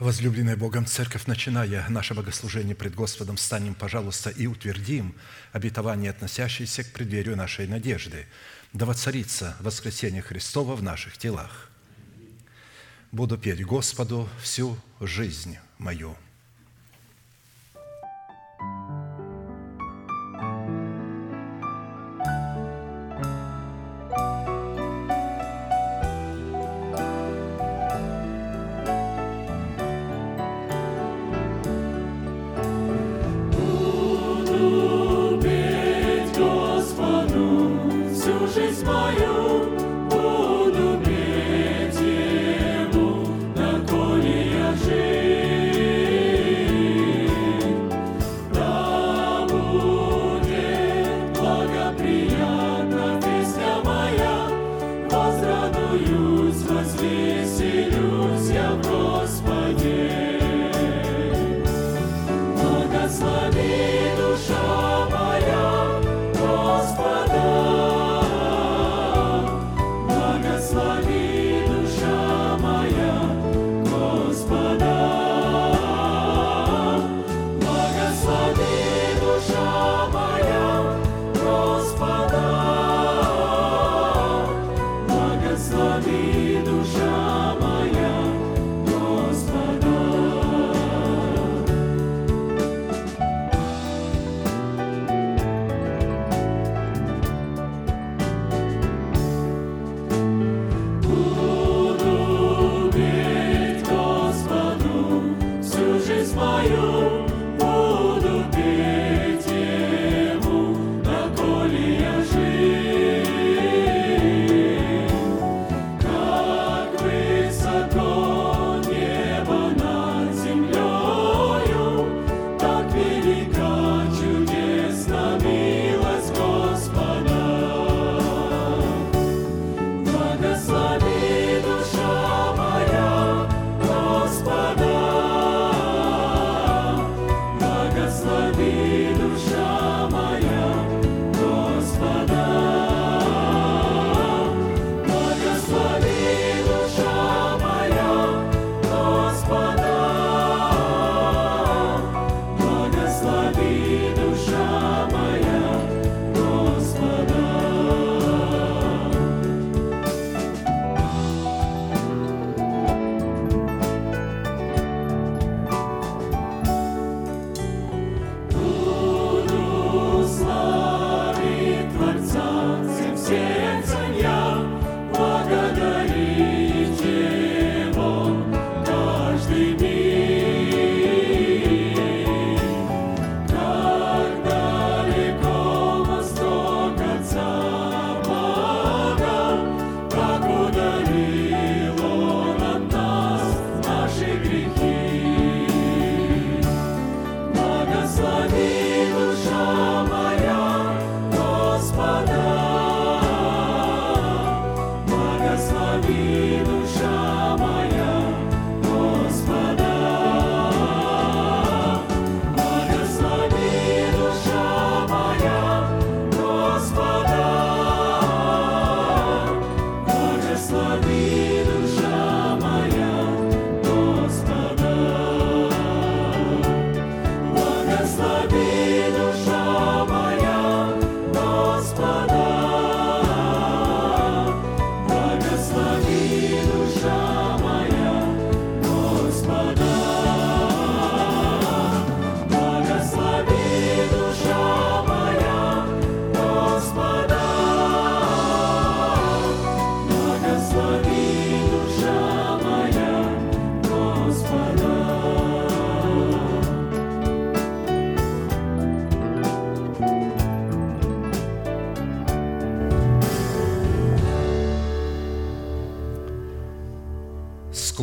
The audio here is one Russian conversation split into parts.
Возлюбленная Богом Церковь, начиная наше богослужение пред Господом, станем, пожалуйста, и утвердим обетование, относящееся к преддверию нашей надежды, да воцарится воскресение Христова в наших телах. Буду петь Господу всю жизнь мою.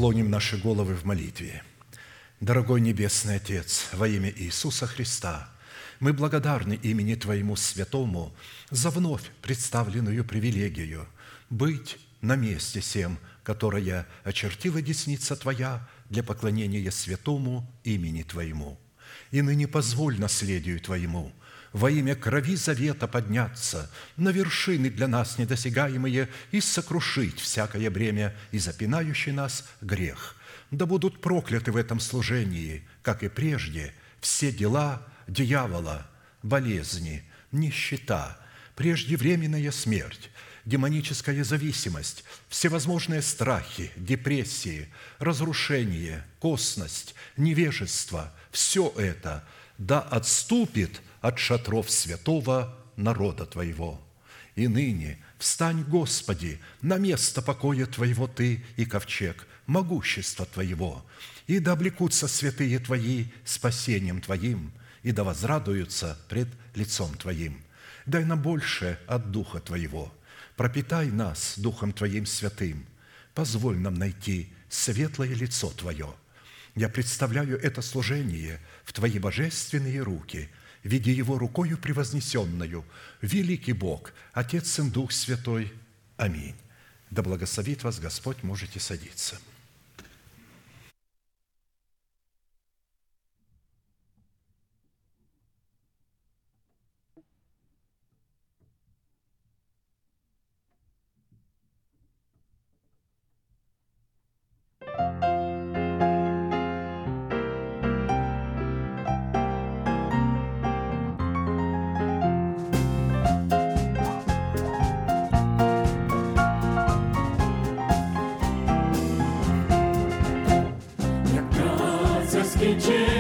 Склоним наши головы в молитве. Дорогой Небесный Отец, во имя Иисуса Христа, мы благодарны имени Твоему Святому за вновь представленную привилегию быть на месте всем, которое очертила десница Твоя для поклонения святому имени Твоему. И ныне позволь наследию Твоему во имя крови завета подняться на вершины для нас недосягаемые и сокрушить всякое бремя и запинающий нас грех. Да будут прокляты в этом служении, как и прежде, все дела дьявола, болезни, нищета, преждевременная смерть, демоническая зависимость, всевозможные страхи, депрессии, разрушение, косность, невежество – все это да отступит от шатров святого народа Твоего. И ныне встань, Господи, на место покоя Твоего Ты и ковчег, могущества Твоего, и да облекутся святые Твои спасением Твоим, и да возрадуются пред лицом Твоим. Дай нам больше от Духа Твоего. Пропитай нас Духом Твоим святым. Позволь нам найти светлое лицо Твое. Я представляю это служение в Твои божественные руки – видя Его рукою превознесенную, великий Бог, Отец и Дух Святой. Аминь. Да благословит вас Господь, можете садиться. Virgin.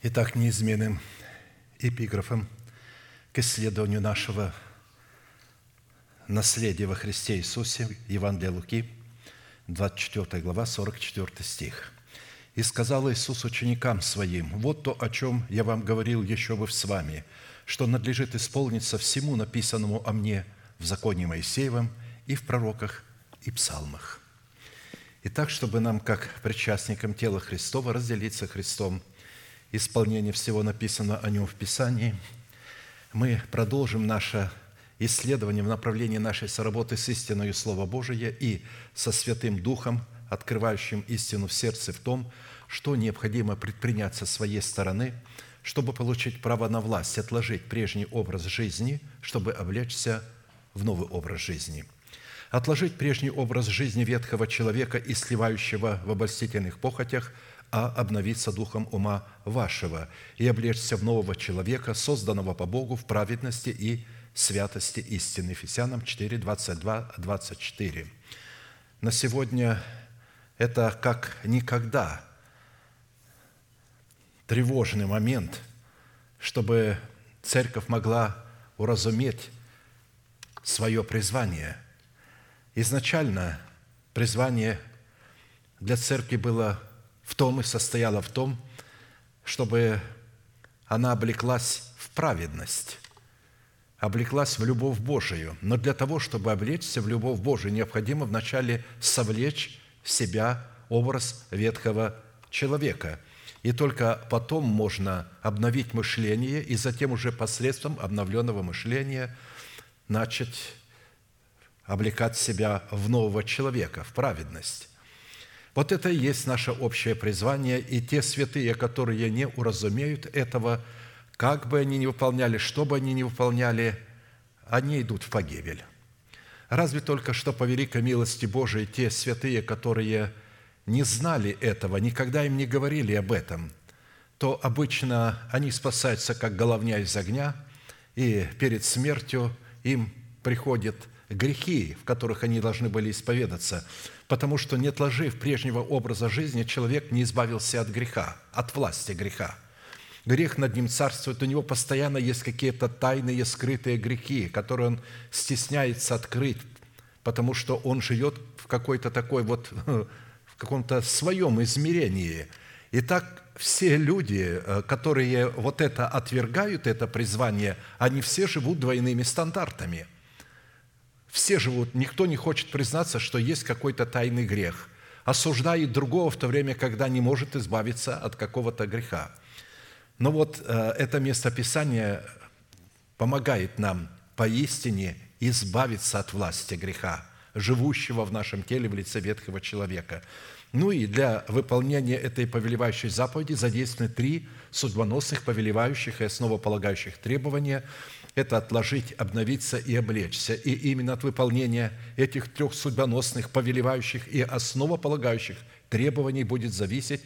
Итак, неизменным эпиграфом к исследованию нашего наследия во Христе Иисусе, Евангелие Луки, 24 глава, 44 стих. «И сказал Иисус ученикам Своим, вот то, о чем я вам говорил еще бы с вами, что надлежит исполниться всему написанному о мне в законе Моисеевом и в пророках и псалмах». Итак, чтобы нам, как причастникам тела Христова, разделиться Христом, исполнение всего написанного о Нем в Писании, мы продолжим наше исследование в направлении нашей соработы с истиной Слова Божия и со Святым Духом, открывающим истину в сердце в том, что необходимо предпринять со своей стороны, чтобы получить право на власть, отложить прежний образ жизни, чтобы облечься в новый образ жизни – отложить прежний образ жизни ветхого человека и сливающего в обольстительных похотях, а обновиться духом ума вашего и облечься в нового человека, созданного по Богу в праведности и святости истины. Ефесянам 4, 22, 24. На сегодня это как никогда тревожный момент, чтобы церковь могла уразуметь свое призвание. Изначально призвание для церкви было в том и состояло в том, чтобы она облеклась в праведность, облеклась в любовь Божию. Но для того, чтобы облечься в любовь Божию, необходимо вначале совлечь в себя образ ветхого человека. И только потом можно обновить мышление, и затем уже посредством обновленного мышления начать облекать себя в нового человека, в праведность. Вот это и есть наше общее призвание, и те святые, которые не уразумеют этого, как бы они ни выполняли, что бы они ни выполняли, они идут в погибель. Разве только что по великой милости Божией те святые, которые не знали этого, никогда им не говорили об этом, то обычно они спасаются, как головня из огня, и перед смертью им приходит грехи, в которых они должны были исповедаться – потому что, не отложив прежнего образа жизни, человек не избавился от греха, от власти греха. Грех над ним царствует, у него постоянно есть какие-то тайные, скрытые грехи, которые он стесняется открыть, потому что он живет в какой-то такой вот, в каком-то своем измерении. И так все люди, э, которые вот это отвергают, это призвание, они все живут двойными стандартами – все живут, никто не хочет признаться, что есть какой-то тайный грех, осуждает другого в то время, когда не может избавиться от какого-то греха. Но вот э, это местописание помогает нам поистине избавиться от власти греха, живущего в нашем теле в лице ветхого человека. Ну и для выполнения этой повелевающей заповеди задействованы три судьбоносных, повелевающих и основополагающих требования – это отложить, обновиться и облечься. И именно от выполнения этих трех судьбоносных, повелевающих и основополагающих требований будет зависеть,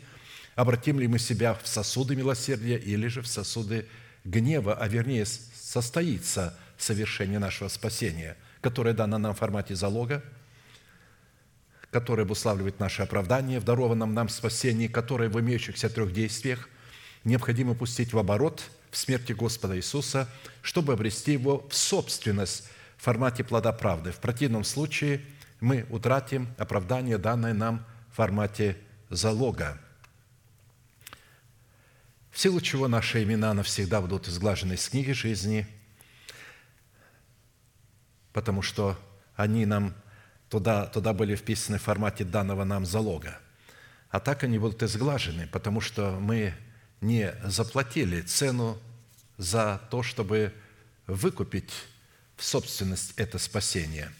обратим ли мы себя в сосуды милосердия или же в сосуды гнева, а вернее состоится совершение нашего спасения, которое дано нам в формате залога, которое обуславливает наше оправдание в дарованном нам спасении, которое в имеющихся трех действиях необходимо пустить в оборот – в смерти Господа Иисуса, чтобы обрести его в собственность в формате плода правды. В противном случае мы утратим оправдание, данное нам в формате залога. В силу чего наши имена навсегда будут изглажены из книги жизни, потому что они нам туда, туда были вписаны в формате данного нам залога. А так они будут изглажены, потому что мы не заплатили цену за то, чтобы выкупить в собственность это спасение.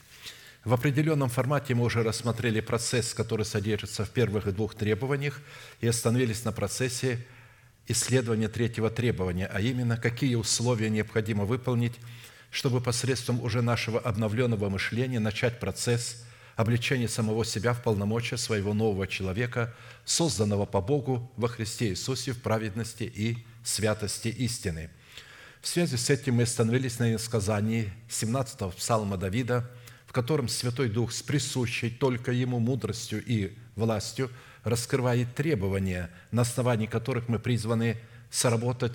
В определенном формате мы уже рассмотрели процесс, который содержится в первых двух требованиях, и остановились на процессе исследования третьего требования, а именно, какие условия необходимо выполнить, чтобы посредством уже нашего обновленного мышления начать процесс обличения самого себя в полномочия своего нового человека, созданного по Богу во Христе Иисусе в праведности и святости истины. В связи с этим мы остановились на сказании 17-го псалма Давида, в котором Святой Дух с присущей только Ему мудростью и властью раскрывает требования, на основании которых мы призваны сработать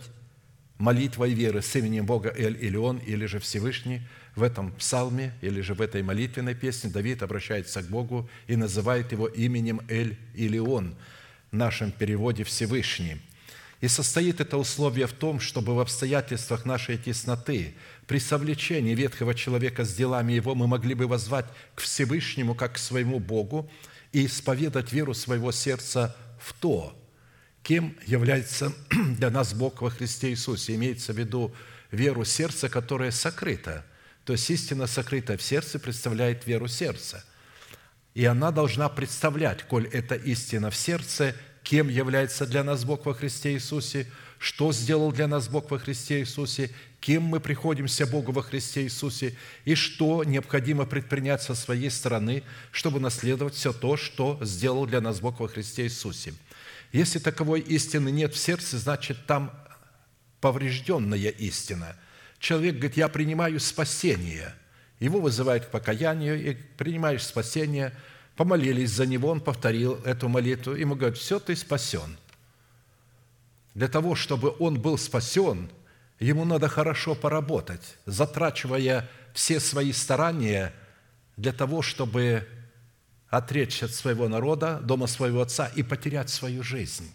молитвой веры с именем Бога Эль Илион или же Всевышний в этом псалме или же в этой молитвенной песне Давид обращается к Богу и называет его именем Эль Илион, в нашем переводе Всевышний. И состоит это условие в том, чтобы в обстоятельствах нашей тесноты, при совлечении ветхого человека с делами его, мы могли бы возвать к Всевышнему, как к своему Богу, и исповедать веру своего сердца в то, кем является для нас Бог во Христе Иисусе. Имеется в виду веру сердца, которая сокрыта. То есть истина сокрыта в сердце представляет веру сердца. И она должна представлять, коль это истина в сердце, кем является для нас Бог во Христе Иисусе, что сделал для нас Бог во Христе Иисусе, кем мы приходимся Богу во Христе Иисусе и что необходимо предпринять со своей стороны, чтобы наследовать все то, что сделал для нас Бог во Христе Иисусе. Если таковой истины нет в сердце, значит, там поврежденная истина. Человек говорит, я принимаю спасение. Его вызывают к покаянию, и принимаешь спасение, помолились за него, он повторил эту молитву, ему говорят, все, ты спасен. Для того, чтобы он был спасен, ему надо хорошо поработать, затрачивая все свои старания для того, чтобы отречься от своего народа, дома своего отца и потерять свою жизнь.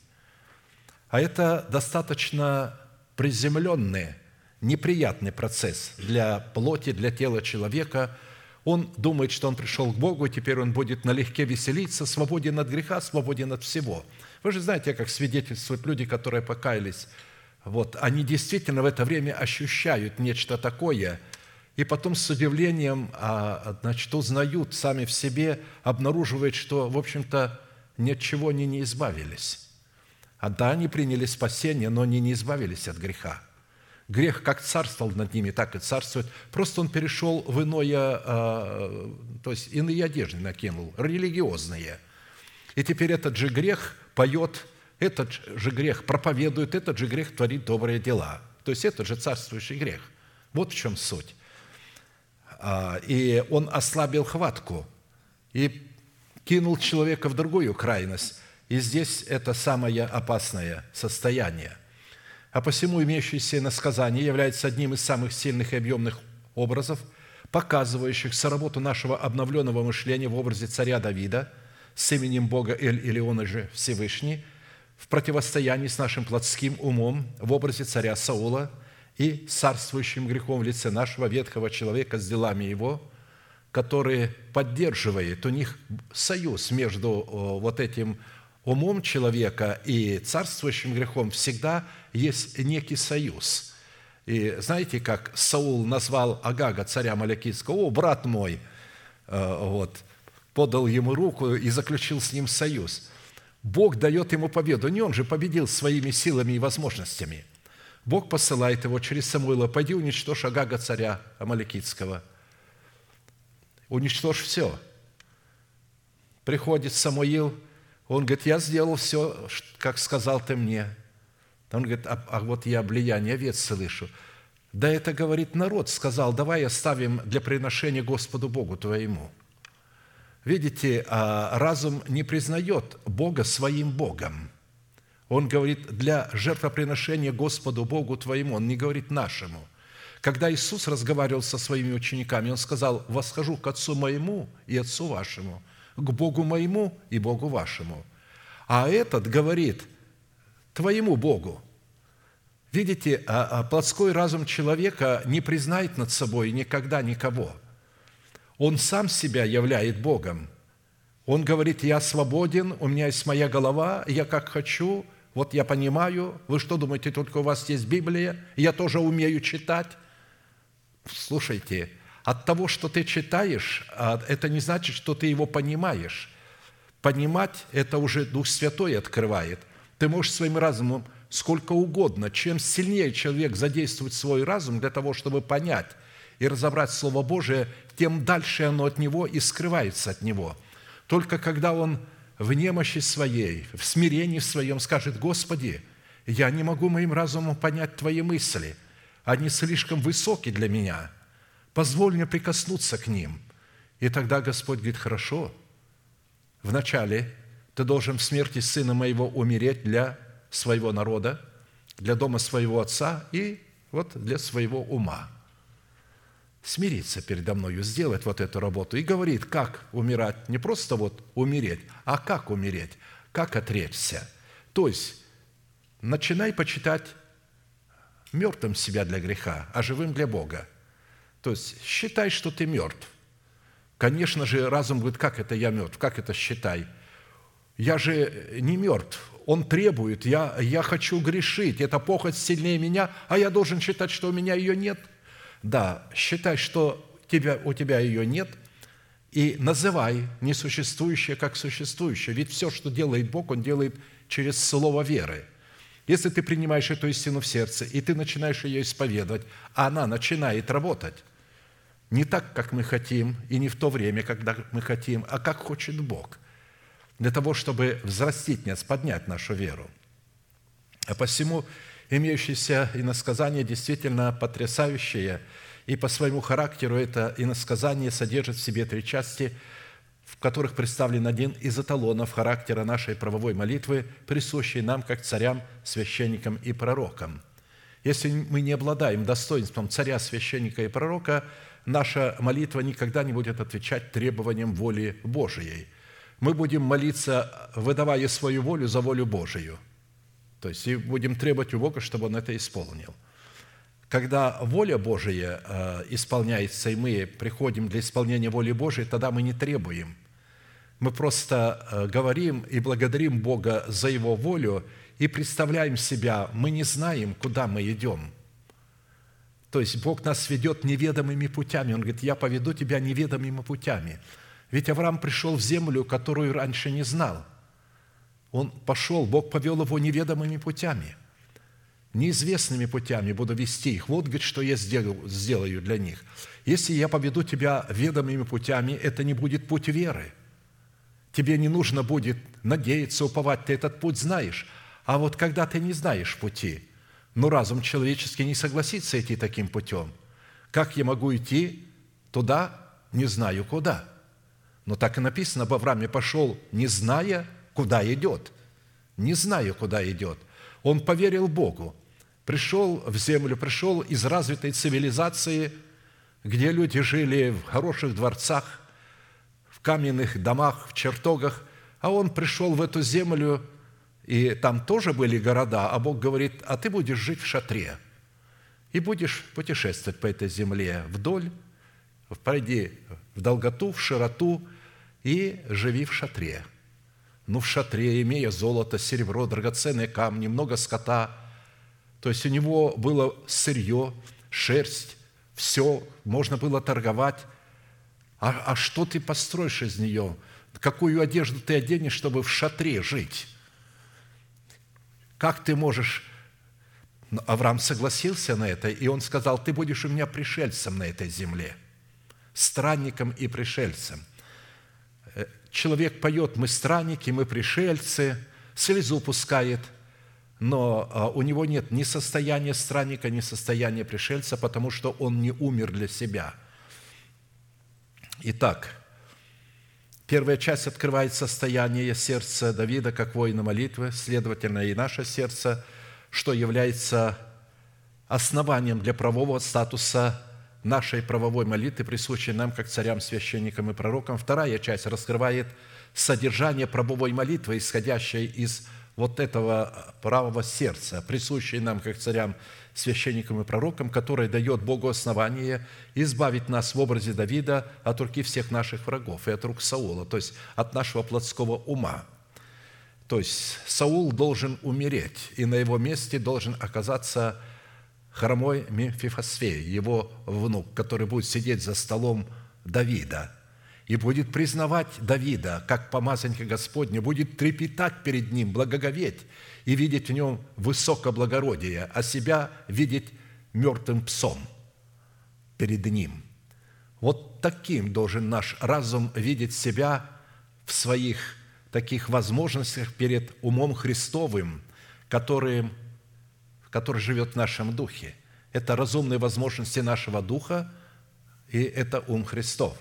А это достаточно приземленный, неприятный процесс для плоти, для тела человека. Он думает, что он пришел к Богу, и теперь он будет налегке веселиться, свободен от греха, свободен от всего. Вы же знаете, как свидетельствуют люди, которые покаялись. Вот, они действительно в это время ощущают нечто такое – и потом с удивлением а, значит, узнают сами в себе, обнаруживают, что, в общем-то, ни от чего они не избавились. А да, они приняли спасение, но они не избавились от греха. Грех как царствовал над ними, так и царствует. Просто он перешел в иное, а, то есть иные одежды накинул, религиозные. И теперь этот же грех поет, этот же грех проповедует, этот же грех творит добрые дела. То есть это же царствующий грех. Вот в чем суть. А, и он ослабил хватку и кинул человека в другую крайность. И здесь это самое опасное состояние. А посему имеющееся насказание является одним из самых сильных и объемных образов, показывающих соработу нашего обновленного мышления в образе царя Давида с именем Бога Эль или он же Всевышний, в противостоянии с нашим плотским умом в образе царя Саула – и царствующим грехом в лице нашего ветхого человека с делами его, который поддерживает, у них союз между вот этим умом человека и царствующим грехом всегда есть некий союз. И знаете, как Саул назвал Агага, царя Малякийского, «О, брат мой!» э, вот, подал ему руку и заключил с ним союз. Бог дает ему победу. Не он же победил своими силами и возможностями – Бог посылает его через Самуила, пойди уничтожь Агага, царя Амаликитского. Уничтожь все. Приходит Самуил, он говорит, я сделал все, как сказал ты мне. Он говорит, а, а вот я влияние овец слышу. Да это, говорит, народ сказал, давай оставим для приношения Господу Богу твоему. Видите, а разум не признает Бога своим Богом – он говорит, для жертвоприношения Господу Богу твоему. Он не говорит нашему. Когда Иисус разговаривал со своими учениками, Он сказал, «Восхожу к Отцу моему и Отцу вашему, к Богу моему и Богу вашему». А этот говорит, «Твоему Богу». Видите, а, а плотской разум человека не признает над собой никогда никого. Он сам себя являет Богом. Он говорит, я свободен, у меня есть моя голова, я как хочу, вот я понимаю, вы что думаете, только у вас есть Библия? Я тоже умею читать. Слушайте, от того, что ты читаешь, а, это не значит, что ты его понимаешь. Понимать – это уже Дух Святой открывает. Ты можешь своим разумом сколько угодно. Чем сильнее человек задействует свой разум для того, чтобы понять и разобрать Слово Божие, тем дальше оно от него и скрывается от него. Только когда он в немощи своей, в смирении своем скажет, «Господи, я не могу моим разумом понять Твои мысли, они слишком высоки для меня, позволь мне прикоснуться к ним». И тогда Господь говорит, «Хорошо, вначале ты должен в смерти Сына Моего умереть для своего народа, для дома своего отца и вот для своего ума. Смириться передо мною, сделать вот эту работу. И говорит, как умирать. Не просто вот умереть, а как умереть, как отречься. То есть, начинай почитать мертвым себя для греха, а живым для Бога. То есть, считай, что ты мертв. Конечно же, разум говорит, как это я мертв, как это считай? Я же не мертв, он требует, я, я хочу грешить, эта похоть сильнее меня, а я должен считать, что у меня ее нет. Да, считай, что тебя, у тебя ее нет, и называй несуществующее как существующее. Ведь все, что делает Бог, Он делает через слово веры. Если ты принимаешь эту истину в сердце, и ты начинаешь ее исповедовать, а она начинает работать, не так, как мы хотим, и не в то время, когда мы хотим, а как хочет Бог – для того, чтобы взрастить нас, поднять нашу веру. А посему имеющиеся иносказания действительно потрясающие, и по своему характеру это иносказание содержит в себе три части, в которых представлен один из эталонов характера нашей правовой молитвы, присущий нам как царям, священникам и пророкам. Если мы не обладаем достоинством царя, священника и пророка, наша молитва никогда не будет отвечать требованиям воли Божией – мы будем молиться, выдавая свою волю за волю Божию. То есть и будем требовать у Бога, чтобы Он это исполнил. Когда воля Божия э, исполняется, и мы приходим для исполнения воли Божией, тогда мы не требуем. Мы просто э, говорим и благодарим Бога за Его волю и представляем себя, мы не знаем, куда мы идем. То есть Бог нас ведет неведомыми путями. Он говорит, я поведу тебя неведомыми путями – ведь Авраам пришел в землю, которую раньше не знал. Он пошел, Бог повел его неведомыми путями, неизвестными путями буду вести их. Вот, говорит, что я сделаю, сделаю для них. Если я поведу тебя ведомыми путями, это не будет путь веры. Тебе не нужно будет надеяться, уповать, ты этот путь знаешь. А вот когда ты не знаешь пути, ну, разум человеческий не согласится идти таким путем. Как я могу идти туда, не знаю куда – но так и написано, об Аврааме пошел, не зная, куда идет. Не зная, куда идет. Он поверил Богу. Пришел в землю, пришел из развитой цивилизации, где люди жили в хороших дворцах, в каменных домах, в чертогах, а он пришел в эту землю, и там тоже были города, а Бог говорит, а ты будешь жить в шатре и будешь путешествовать по этой земле вдоль, пройди в долготу, в широту и живи в шатре. Ну, в шатре, имея золото, серебро, драгоценные камни, много скота. То есть у него было сырье, шерсть, все, можно было торговать. А, а что ты построишь из нее? Какую одежду ты оденешь, чтобы в шатре жить? Как ты можешь... Авраам согласился на это, и он сказал, ты будешь у меня пришельцем на этой земле, странником и пришельцем – человек поет «Мы странники, мы пришельцы», слезу пускает, но а, у него нет ни состояния странника, ни состояния пришельца, потому что он не умер для себя. Итак, первая часть открывает состояние сердца Давида как воина молитвы, следовательно, и наше сердце, что является основанием для правового статуса нашей правовой молитвы, присущей нам, как царям, священникам и пророкам. Вторая часть раскрывает содержание правовой молитвы, исходящей из вот этого правого сердца, присущей нам, как царям, священникам и пророкам, которое дает Богу основание избавить нас в образе Давида от руки всех наших врагов и от рук Саула, то есть от нашего плотского ума. То есть Саул должен умереть, и на его месте должен оказаться хромой Мемфифосфей, его внук, который будет сидеть за столом Давида и будет признавать Давида как помазанника Господня, будет трепетать перед ним, благоговеть и видеть в нем высокоблагородие, а себя видеть мертвым псом перед ним. Вот таким должен наш разум видеть себя в своих таких возможностях перед умом Христовым, которым который живет в нашем духе. Это разумные возможности нашего духа, и это ум Христов.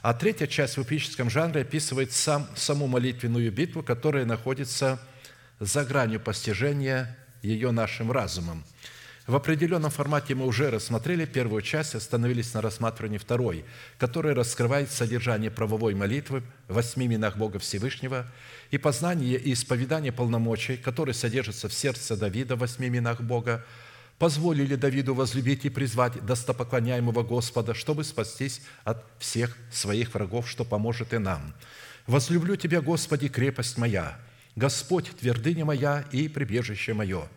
А третья часть в эпическом жанре описывает сам, саму молитвенную битву, которая находится за гранью постижения ее нашим разумом. В определенном формате мы уже рассмотрели первую часть, остановились на рассматривании второй, которая раскрывает содержание правовой молитвы в восьми именах Бога Всевышнего и познание и исповедание полномочий, которые содержатся в сердце Давида в восьми именах Бога, позволили Давиду возлюбить и призвать достопоклоняемого Господа, чтобы спастись от всех своих врагов, что поможет и нам. «Возлюблю Тебя, Господи, крепость моя, Господь, твердыня моя и прибежище мое,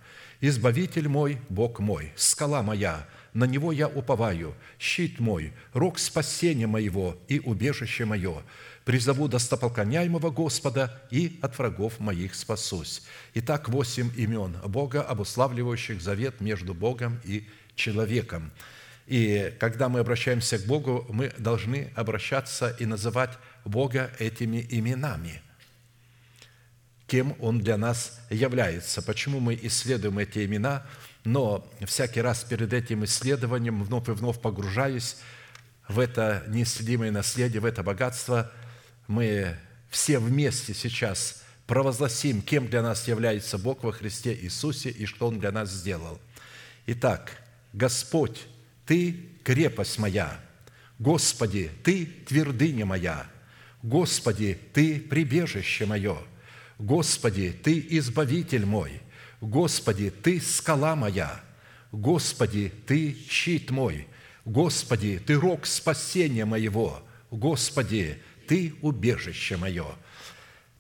Избавитель мой, Бог мой, скала моя, на Него я уповаю, щит мой, рог спасения моего и убежище мое. Призову достопоклоняемого Господа и от врагов моих спасусь». Итак, восемь имен Бога, обуславливающих завет между Богом и человеком. И когда мы обращаемся к Богу, мы должны обращаться и называть Бога этими именами – кем Он для нас является, почему мы исследуем эти имена, но всякий раз перед этим исследованием, вновь и вновь погружаясь в это неисследимое наследие, в это богатство, мы все вместе сейчас провозгласим, кем для нас является Бог во Христе Иисусе и что Он для нас сделал. Итак, Господь, Ты – крепость моя, Господи, Ты – твердыня моя, Господи, Ты – прибежище мое – Господи, Ты избавитель мой, Господи, Ты скала моя, Господи, Ты щит мой, Господи, Ты рог спасения моего, Господи, Ты убежище мое.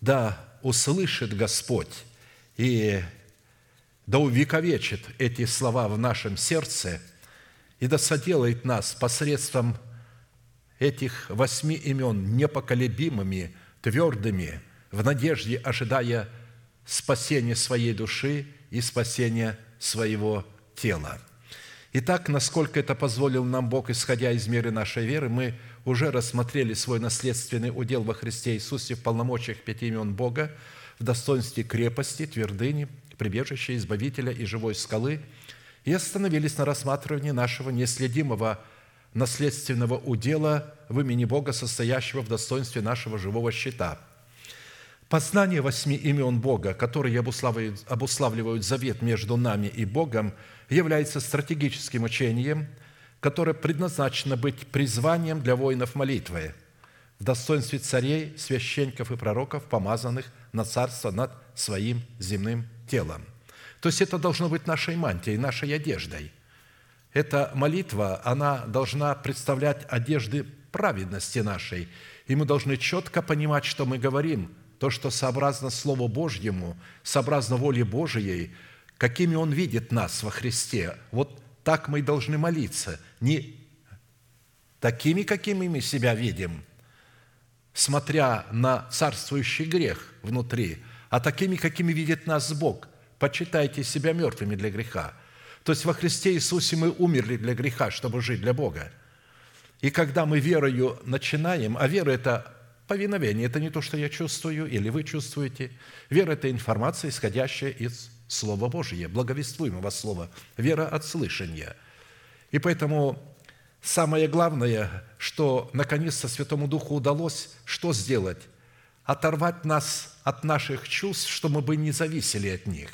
Да услышит Господь и да увековечит эти слова в нашем сердце и да соделает нас посредством этих восьми имен непоколебимыми, твердыми – в надежде ожидая спасения своей души и спасения своего тела. Итак, насколько это позволил нам Бог, исходя из меры нашей веры, мы уже рассмотрели свой наследственный удел во Христе Иисусе в полномочиях пяти имен Бога, в достоинстве крепости, твердыни, прибежища, избавителя и живой скалы, и остановились на рассматривании нашего неследимого наследственного удела в имени Бога, состоящего в достоинстве нашего живого щита – Познание восьми имен Бога, которые обуславливают, обуславливают завет между нами и Богом, является стратегическим учением, которое предназначено быть призванием для воинов молитвы в достоинстве царей, священников и пророков, помазанных на царство над своим земным телом. То есть это должно быть нашей мантией, нашей одеждой. Эта молитва, она должна представлять одежды праведности нашей, и мы должны четко понимать, что мы говорим – то, что сообразно Слову Божьему, сообразно воле Божией, какими Он видит нас во Христе. Вот так мы и должны молиться. Не такими, какими мы себя видим, смотря на царствующий грех внутри, а такими, какими видит нас Бог. Почитайте себя мертвыми для греха. То есть во Христе Иисусе мы умерли для греха, чтобы жить для Бога. И когда мы верою начинаем, а вера – это Повиновение – это не то, что я чувствую или вы чувствуете. Вера – это информация, исходящая из Слова Божия, благовествуемого Слова. Вера от слышания. И поэтому самое главное, что наконец-то Святому Духу удалось, что сделать? Оторвать нас от наших чувств, чтобы мы не зависели от них.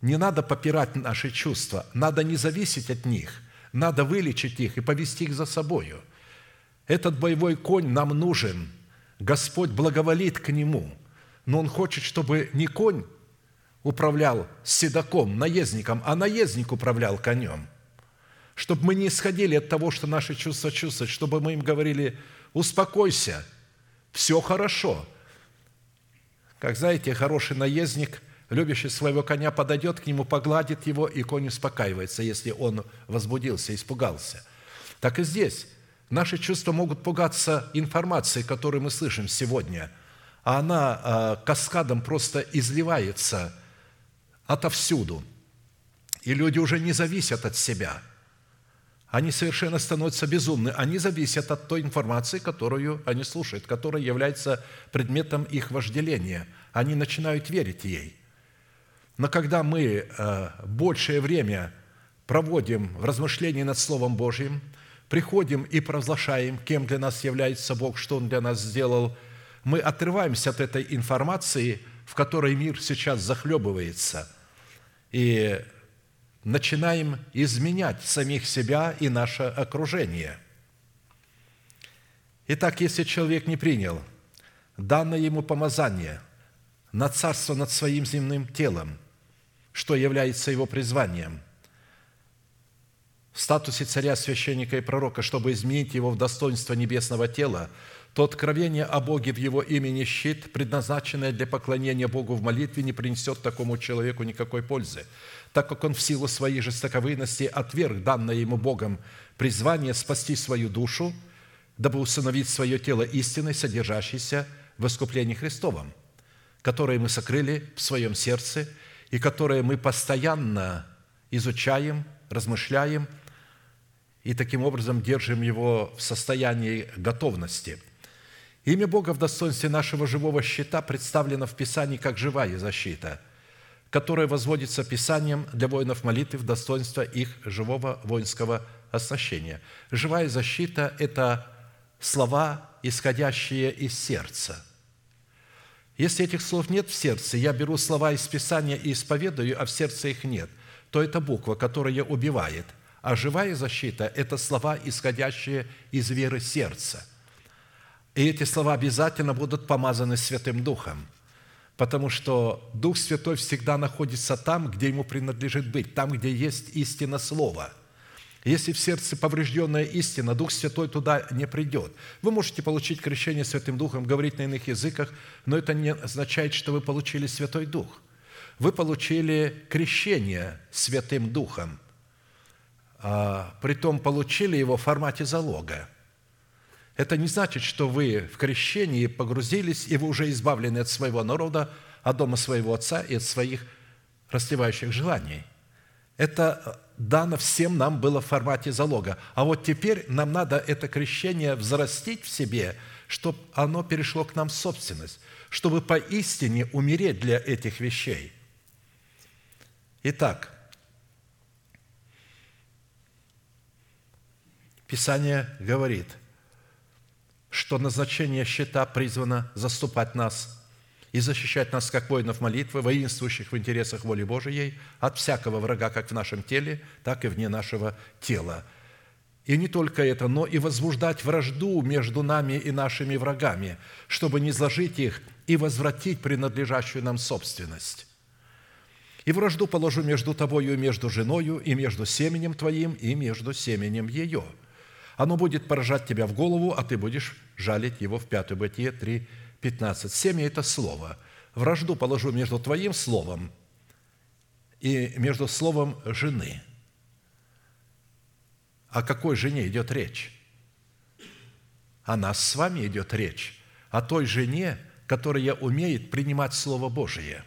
Не надо попирать наши чувства, надо не зависеть от них, надо вылечить их и повести их за собою – этот боевой конь нам нужен. Господь благоволит к нему. Но Он хочет, чтобы не конь управлял седаком, наездником, а наездник управлял конем. Чтобы мы не исходили от того, что наши чувства чувствуют, чтобы мы им говорили, успокойся, все хорошо. Как знаете, хороший наездник, любящий своего коня, подойдет к нему, погладит его, и конь успокаивается, если он возбудился, испугался. Так и здесь Наши чувства могут пугаться информацией, которую мы слышим сегодня, а она а, каскадом просто изливается отовсюду. И люди уже не зависят от себя. Они совершенно становятся безумны. Они зависят от той информации, которую они слушают, которая является предметом их вожделения. Они начинают верить ей. Но когда мы а, большее время проводим в размышлении над Словом Божьим – приходим и провозглашаем, кем для нас является Бог, что Он для нас сделал, мы отрываемся от этой информации, в которой мир сейчас захлебывается. и начинаем изменять самих себя и наше окружение. Итак, если человек не принял данное ему помазание на царство над своим земным телом, что является его призванием, в статусе царя, священника и пророка, чтобы изменить его в достоинство небесного тела, то откровение о Боге в его имени щит, предназначенное для поклонения Богу в молитве, не принесет такому человеку никакой пользы, так как он в силу своей жестоковыйности отверг данное ему Богом призвание спасти свою душу, дабы усыновить свое тело истиной, содержащейся в искуплении Христовом, которое мы сокрыли в своем сердце и которое мы постоянно изучаем, размышляем и таким образом держим его в состоянии готовности – Имя Бога в достоинстве нашего живого щита представлено в Писании как живая защита, которая возводится Писанием для воинов молитвы в достоинство их живого воинского оснащения. Живая защита – это слова, исходящие из сердца. Если этих слов нет в сердце, я беру слова из Писания и исповедую, а в сердце их нет, то это буква, которая убивает. А живая защита – это слова, исходящие из веры сердца – и эти слова обязательно будут помазаны Святым Духом, потому что Дух Святой всегда находится там, где ему принадлежит быть, там, где есть истина Слова. Если в сердце поврежденная истина, Дух Святой туда не придет. Вы можете получить крещение Святым Духом, говорить на иных языках, но это не означает, что вы получили Святой Дух. Вы получили крещение Святым Духом, притом получили его в формате залога – это не значит, что вы в крещении погрузились, и вы уже избавлены от своего народа, от дома своего отца и от своих расслевающих желаний. Это дано всем нам было в формате залога. А вот теперь нам надо это крещение взрастить в себе, чтобы оно перешло к нам в собственность, чтобы поистине умереть для этих вещей. Итак, Писание говорит – что назначение щита призвано заступать нас и защищать нас, как воинов молитвы, воинствующих в интересах воли Божией, от всякого врага, как в нашем теле, так и вне нашего тела. И не только это, но и возбуждать вражду между нами и нашими врагами, чтобы не зложить их и возвратить принадлежащую нам собственность. И вражду положу между тобою и между женою, и между семенем твоим, и между семенем ее – оно будет поражать тебя в голову, а ты будешь жалить его в пятую. Бытие 3, 15. Семя – это слово. Вражду положу между твоим словом и между словом жены. О какой жене идет речь? О нас с вами идет речь. О той жене, которая умеет принимать Слово Божие.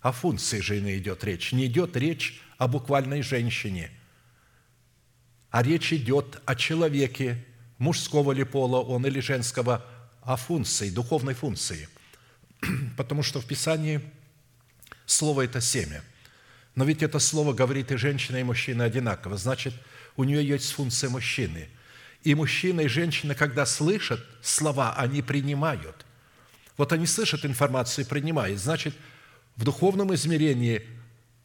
О функции жены идет речь. Не идет речь о буквальной женщине – а речь идет о человеке, мужского ли пола он или женского, о функции, духовной функции. Потому что в Писании слово – это семя. Но ведь это слово говорит и женщина, и мужчина одинаково. Значит, у нее есть функция мужчины. И мужчина, и женщина, когда слышат слова, они принимают. Вот они слышат информацию и принимают. Значит, в духовном измерении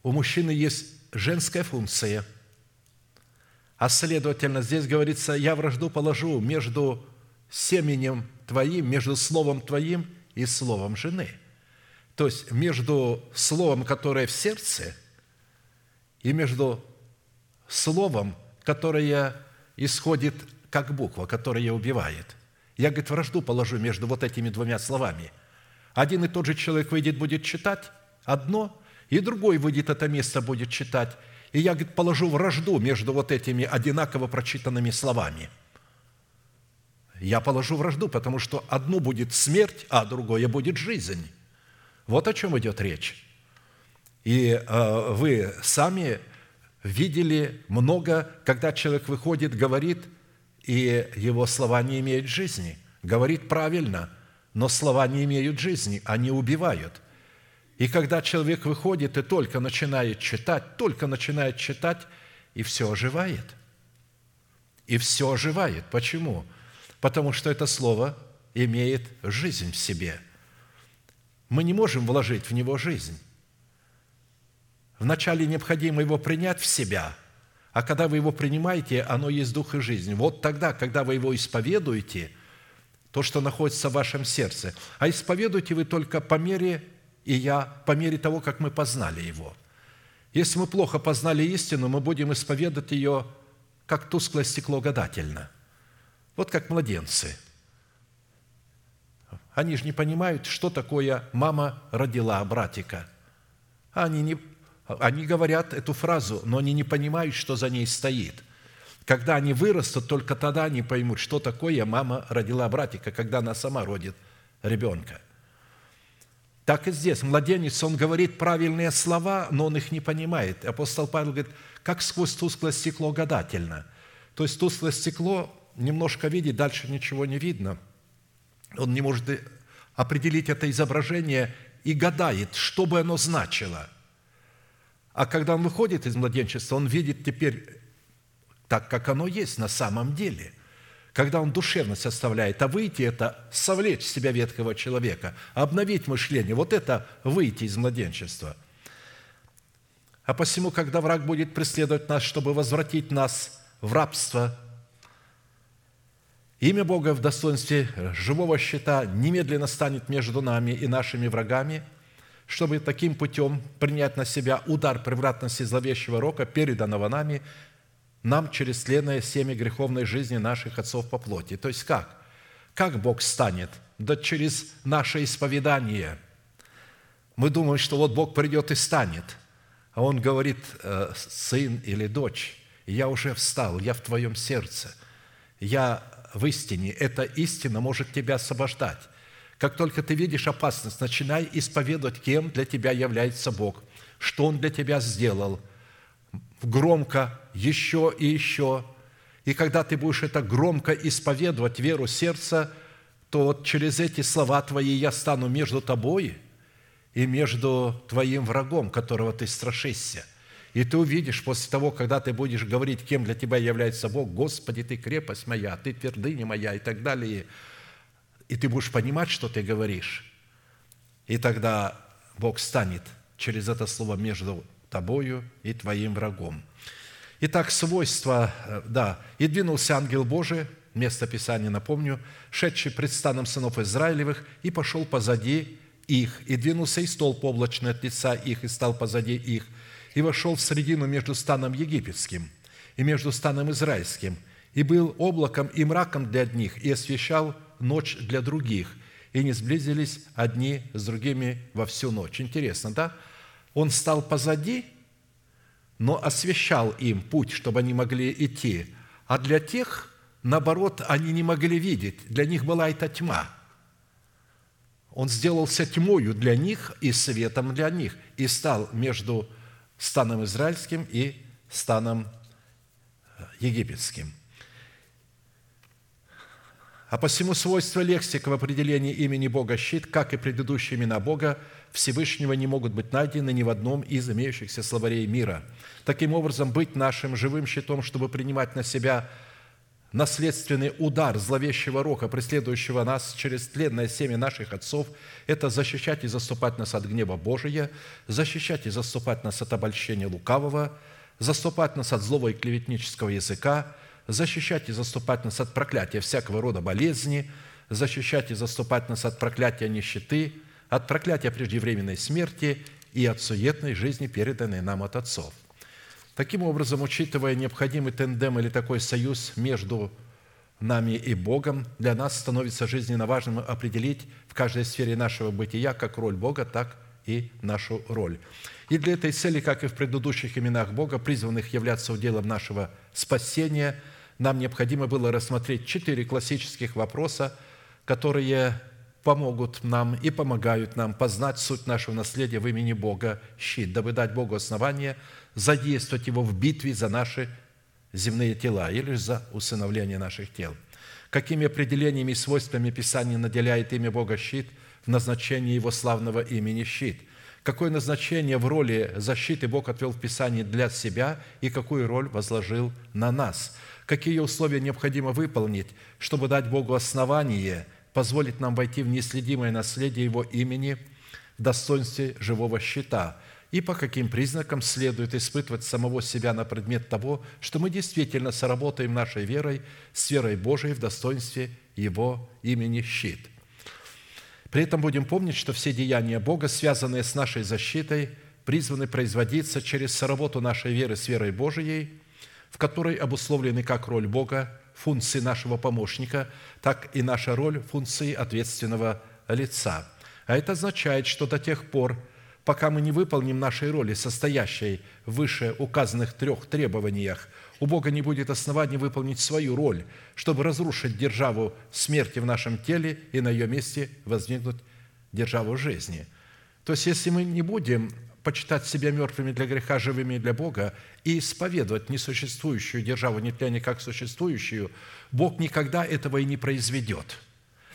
у мужчины есть женская функция – а следовательно, здесь говорится, я вражду положу между семенем твоим, между словом твоим и словом жены. То есть между словом, которое в сердце, и между словом, которое исходит как буква, которая убивает. Я, говорит, вражду положу между вот этими двумя словами. Один и тот же человек выйдет, будет читать одно, и другой выйдет это место, будет читать – и я, говорит, положу вражду между вот этими одинаково прочитанными словами. Я положу вражду, потому что одну будет смерть, а другое будет жизнь. Вот о чем идет речь. И э, вы сами видели много, когда человек выходит, говорит, и его слова не имеют жизни. Говорит правильно, но слова не имеют жизни, они убивают – и когда человек выходит и только начинает читать, только начинает читать, и все оживает. И все оживает. Почему? Потому что это слово имеет жизнь в себе. Мы не можем вложить в него жизнь. Вначале необходимо его принять в себя, а когда вы его принимаете, оно есть дух и жизнь. Вот тогда, когда вы его исповедуете, то, что находится в вашем сердце. А исповедуете вы только по мере, и я, по мере того, как мы познали его. Если мы плохо познали истину, мы будем исповедовать ее, как тусклое стекло гадательно. Вот как младенцы. Они же не понимают, что такое «мама родила братика». Они не они говорят эту фразу, но они не понимают, что за ней стоит. Когда они вырастут, только тогда они поймут, что такое мама родила братика, когда она сама родит ребенка. Так и здесь. Младенец, он говорит правильные слова, но он их не понимает. Апостол Павел говорит, как сквозь тусклое стекло гадательно. То есть тусклое стекло немножко видит, дальше ничего не видно. Он не может определить это изображение и гадает, что бы оно значило – а когда он выходит из младенчества, он видит теперь так, как оно есть на самом деле. Когда он душевность оставляет, а выйти – это совлечь себя ветхого человека, обновить мышление. Вот это выйти из младенчества. А посему, когда враг будет преследовать нас, чтобы возвратить нас в рабство, имя Бога в достоинстве живого щита немедленно станет между нами и нашими врагами – чтобы таким путем принять на себя удар превратности зловещего рока, переданного нами, нам через тленное семя греховной жизни наших отцов по плоти. То есть как? Как Бог станет? Да через наше исповедание. Мы думаем, что вот Бог придет и станет. А Он говорит, «Э, сын или дочь, я уже встал, я в твоем сердце. Я в истине. Эта истина может тебя освобождать. Как только ты видишь опасность, начинай исповедовать, кем для тебя является Бог, что Он для тебя сделал. Громко, еще и еще. И когда ты будешь это громко исповедовать, веру сердца, то вот через эти слова твои я стану между тобой и между твоим врагом, которого ты страшишься. И ты увидишь после того, когда ты будешь говорить, кем для тебя является Бог, «Господи, Ты крепость моя, Ты твердыня моя» и так далее – и ты будешь понимать, что ты говоришь. И тогда Бог станет через это слово между тобою и твоим врагом. Итак, свойства, э, да, «И двинулся ангел Божий», место Писания напомню, «шедший пред станом сынов Израилевых, и пошел позади их, и двинулся и столб облачный от лица их, и стал позади их, и вошел в середину между станом египетским и между станом израильским, и был облаком и мраком для одних, и освещал ночь для других, и не сблизились одни с другими во всю ночь. Интересно, да? Он стал позади, но освещал им путь, чтобы они могли идти. А для тех, наоборот, они не могли видеть. Для них была эта тьма. Он сделался тьмою для них и светом для них. И стал между станом израильским и станом египетским – а посему свойства лексика в определении имени Бога щит, как и предыдущие имена Бога Всевышнего, не могут быть найдены ни в одном из имеющихся словарей мира. Таким образом, быть нашим живым щитом, чтобы принимать на себя наследственный удар зловещего рока, преследующего нас через тленное семя наших отцов, это защищать и заступать нас от гнева Божия, защищать и заступать нас от обольщения лукавого, заступать нас от злого и клеветнического языка – защищать и заступать нас от проклятия всякого рода болезни, защищать и заступать нас от проклятия нищеты, от проклятия преждевременной смерти и от суетной жизни, переданной нам от отцов. Таким образом, учитывая необходимый тендем или такой союз между нами и Богом, для нас становится жизненно важным определить в каждой сфере нашего бытия как роль Бога, так и нашу роль. И для этой цели, как и в предыдущих именах Бога, призванных являться уделом нашего спасения – нам необходимо было рассмотреть четыре классических вопроса, которые помогут нам и помогают нам познать суть нашего наследия в имени Бога, щит, дабы дать Богу основание задействовать его в битве за наши земные тела или за усыновление наших тел. Какими определениями и свойствами Писания наделяет имя Бога щит в назначении его славного имени щит? Какое назначение в роли защиты Бог отвел в Писании для себя и какую роль возложил на нас – какие условия необходимо выполнить, чтобы дать Богу основание, позволить нам войти в неследимое наследие Его имени в достоинстве живого щита, и по каким признакам следует испытывать самого себя на предмет того, что мы действительно соработаем нашей верой с верой Божией в достоинстве Его имени щит. При этом будем помнить, что все деяния Бога, связанные с нашей защитой, призваны производиться через соработу нашей веры с верой Божией, в которой обусловлены как роль Бога, функции нашего помощника, так и наша роль функции ответственного лица. А это означает, что до тех пор, пока мы не выполним нашей роли, состоящей в выше указанных трех требованиях, у Бога не будет оснований выполнить свою роль, чтобы разрушить державу смерти в нашем теле и на ее месте возникнуть державу жизни. То есть, если мы не будем почитать себя мертвыми для греха, живыми для Бога и исповедовать несуществующую державу нетления как существующую, Бог никогда этого и не произведет.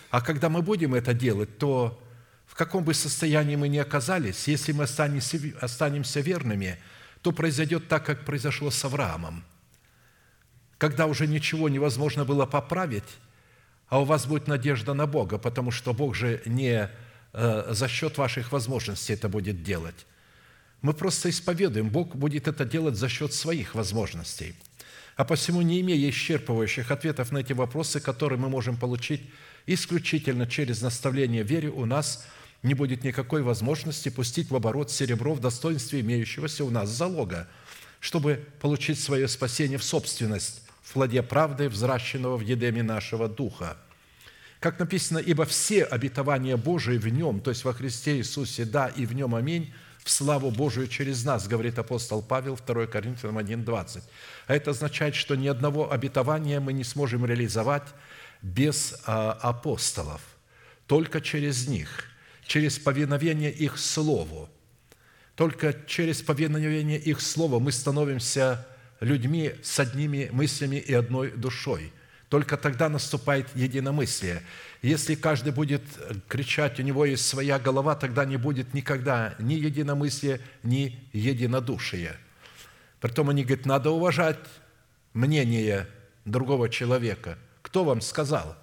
А когда мы будем это делать, то в каком бы состоянии мы ни оказались, если мы останемся, останемся верными, то произойдет так, как произошло с Авраамом. Когда уже ничего невозможно было поправить, а у вас будет надежда на Бога, потому что Бог же не э, за счет ваших возможностей это будет делать. Мы просто исповедуем, Бог будет это делать за счет своих возможностей. А посему, не имея исчерпывающих ответов на эти вопросы, которые мы можем получить исключительно через наставление вере, у нас – не будет никакой возможности пустить в оборот серебро в достоинстве имеющегося у нас залога, чтобы получить свое спасение в собственность в плоде правды, взращенного в едеме нашего духа. Как написано, «Ибо все обетования Божии в Нем, то есть во Христе Иисусе, да, и в Нем аминь, в славу Божию через нас», говорит апостол Павел, 2 Коринфянам 1,20. А это означает, что ни одного обетования мы не сможем реализовать без а, апостолов, только через них – через повиновение их Слову. Только через повиновение их Слову мы становимся людьми с одними мыслями и одной душой. Только тогда наступает единомыслие. Если каждый будет кричать, у него есть своя голова, тогда не будет никогда ни единомыслия, ни единодушия. Притом они говорят, надо уважать мнение другого человека. Кто вам сказал?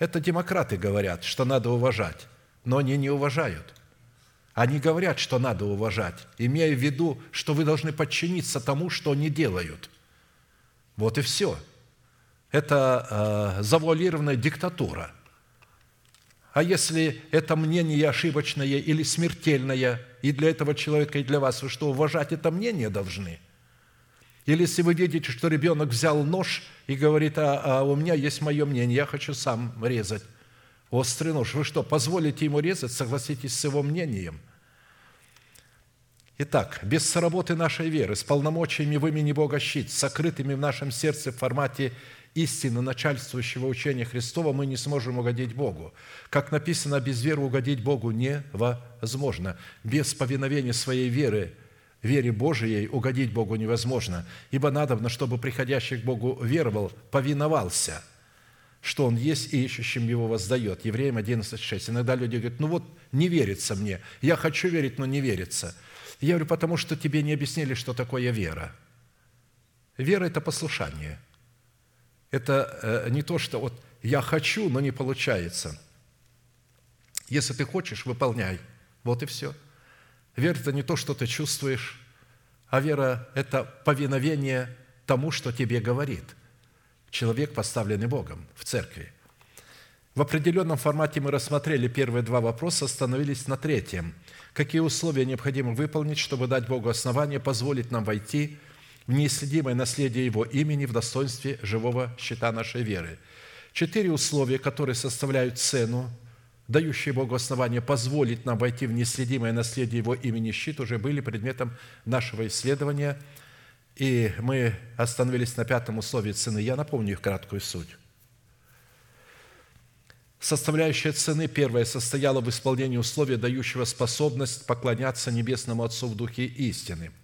Это демократы говорят, что надо уважать, но они не уважают. Они говорят, что надо уважать, имея в виду, что вы должны подчиниться тому, что они делают. Вот и все. Это э, завуалированная диктатура. А если это мнение ошибочное или смертельное и для этого человека, и для вас, вы что, уважать это мнение должны – или если вы видите, что ребенок взял нож и говорит, а, а у меня есть мое мнение, я хочу сам резать. Острый нож. Вы что, позволите ему резать, согласитесь с его мнением? Итак, без соработы нашей веры, с полномочиями в имени Бога щит, сокрытыми в нашем сердце в формате истины начальствующего учения Христова, мы не сможем угодить Богу. Как написано, без веры угодить Богу невозможно. Без повиновения своей веры – вере Божией угодить Богу невозможно, ибо надобно, чтобы приходящий к Богу веровал, повиновался, что Он есть и ищущим Его воздает. Евреям 11.6. Иногда люди говорят, ну вот не верится мне, я хочу верить, но не верится. Я говорю, потому что тебе не объяснили, что такое вера. Вера – это послушание. Это э, не то, что вот я хочу, но не получается. Если ты хочешь, выполняй. Вот и все – Вера – это не то, что ты чувствуешь, а вера – это повиновение тому, что тебе говорит человек, поставленный Богом в церкви. В определенном формате мы рассмотрели первые два вопроса, остановились на третьем. Какие условия необходимо выполнить, чтобы дать Богу основание позволить нам войти в неисследимое наследие Его имени в достоинстве живого щита нашей веры? Четыре условия, которые составляют цену дающие Богу основание позволить нам войти в неследимое наследие Его имени щит, уже были предметом нашего исследования. И мы остановились на пятом условии цены. Я напомню их краткую суть. Составляющая цены первая состояла в исполнении условия, дающего способность поклоняться Небесному Отцу в Духе истины –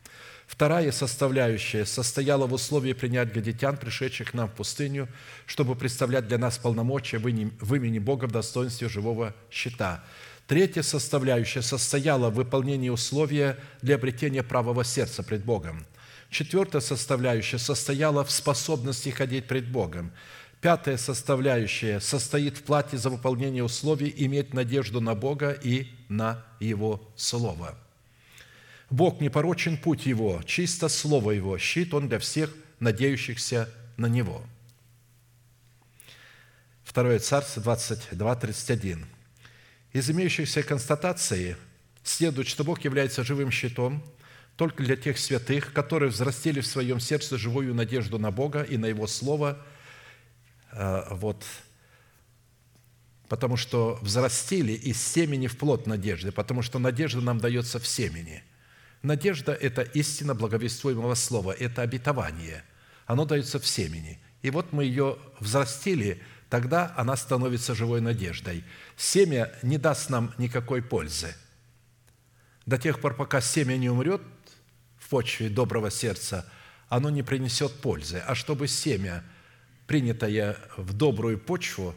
Вторая составляющая состояла в условии принять гадитян, пришедших нам в пустыню, чтобы представлять для нас полномочия в имени Бога в достоинстве живого щита. Третья составляющая состояла в выполнении условия для обретения правого сердца пред Богом. Четвертая составляющая состояла в способности ходить пред Богом. Пятая составляющая состоит в плате за выполнение условий иметь надежду на Бога и на Его Слово – Бог не порочен путь Его, чисто Слово Его, щит Он для всех, надеющихся на Него». 2 Царство 22, 31. Из имеющихся констатаций следует, что Бог является живым щитом только для тех святых, которые взрастили в своем сердце живую надежду на Бога и на Его Слово, э, вот, потому что взрастили из семени в плод надежды, потому что надежда нам дается в семени. Надежда – это истина благовествуемого слова, это обетование. Оно дается в семени. И вот мы ее взрастили, тогда она становится живой надеждой. Семя не даст нам никакой пользы. До тех пор, пока семя не умрет в почве доброго сердца, оно не принесет пользы. А чтобы семя, принятое в добрую почву,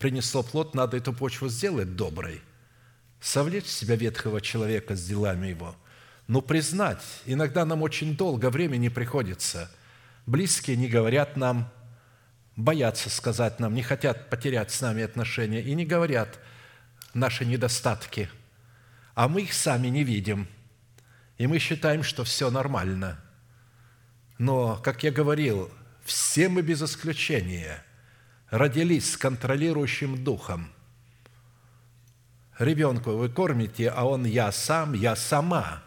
принесло плод, надо эту почву сделать доброй, совлечь в себя ветхого человека с делами его. Но признать, иногда нам очень долго времени приходится. Близкие не говорят нам, боятся сказать нам, не хотят потерять с нами отношения и не говорят наши недостатки, а мы их сами не видим. И мы считаем, что все нормально. Но, как я говорил, все мы без исключения – родились с контролирующим духом. Ребенку вы кормите, а он «я сам», «я сама».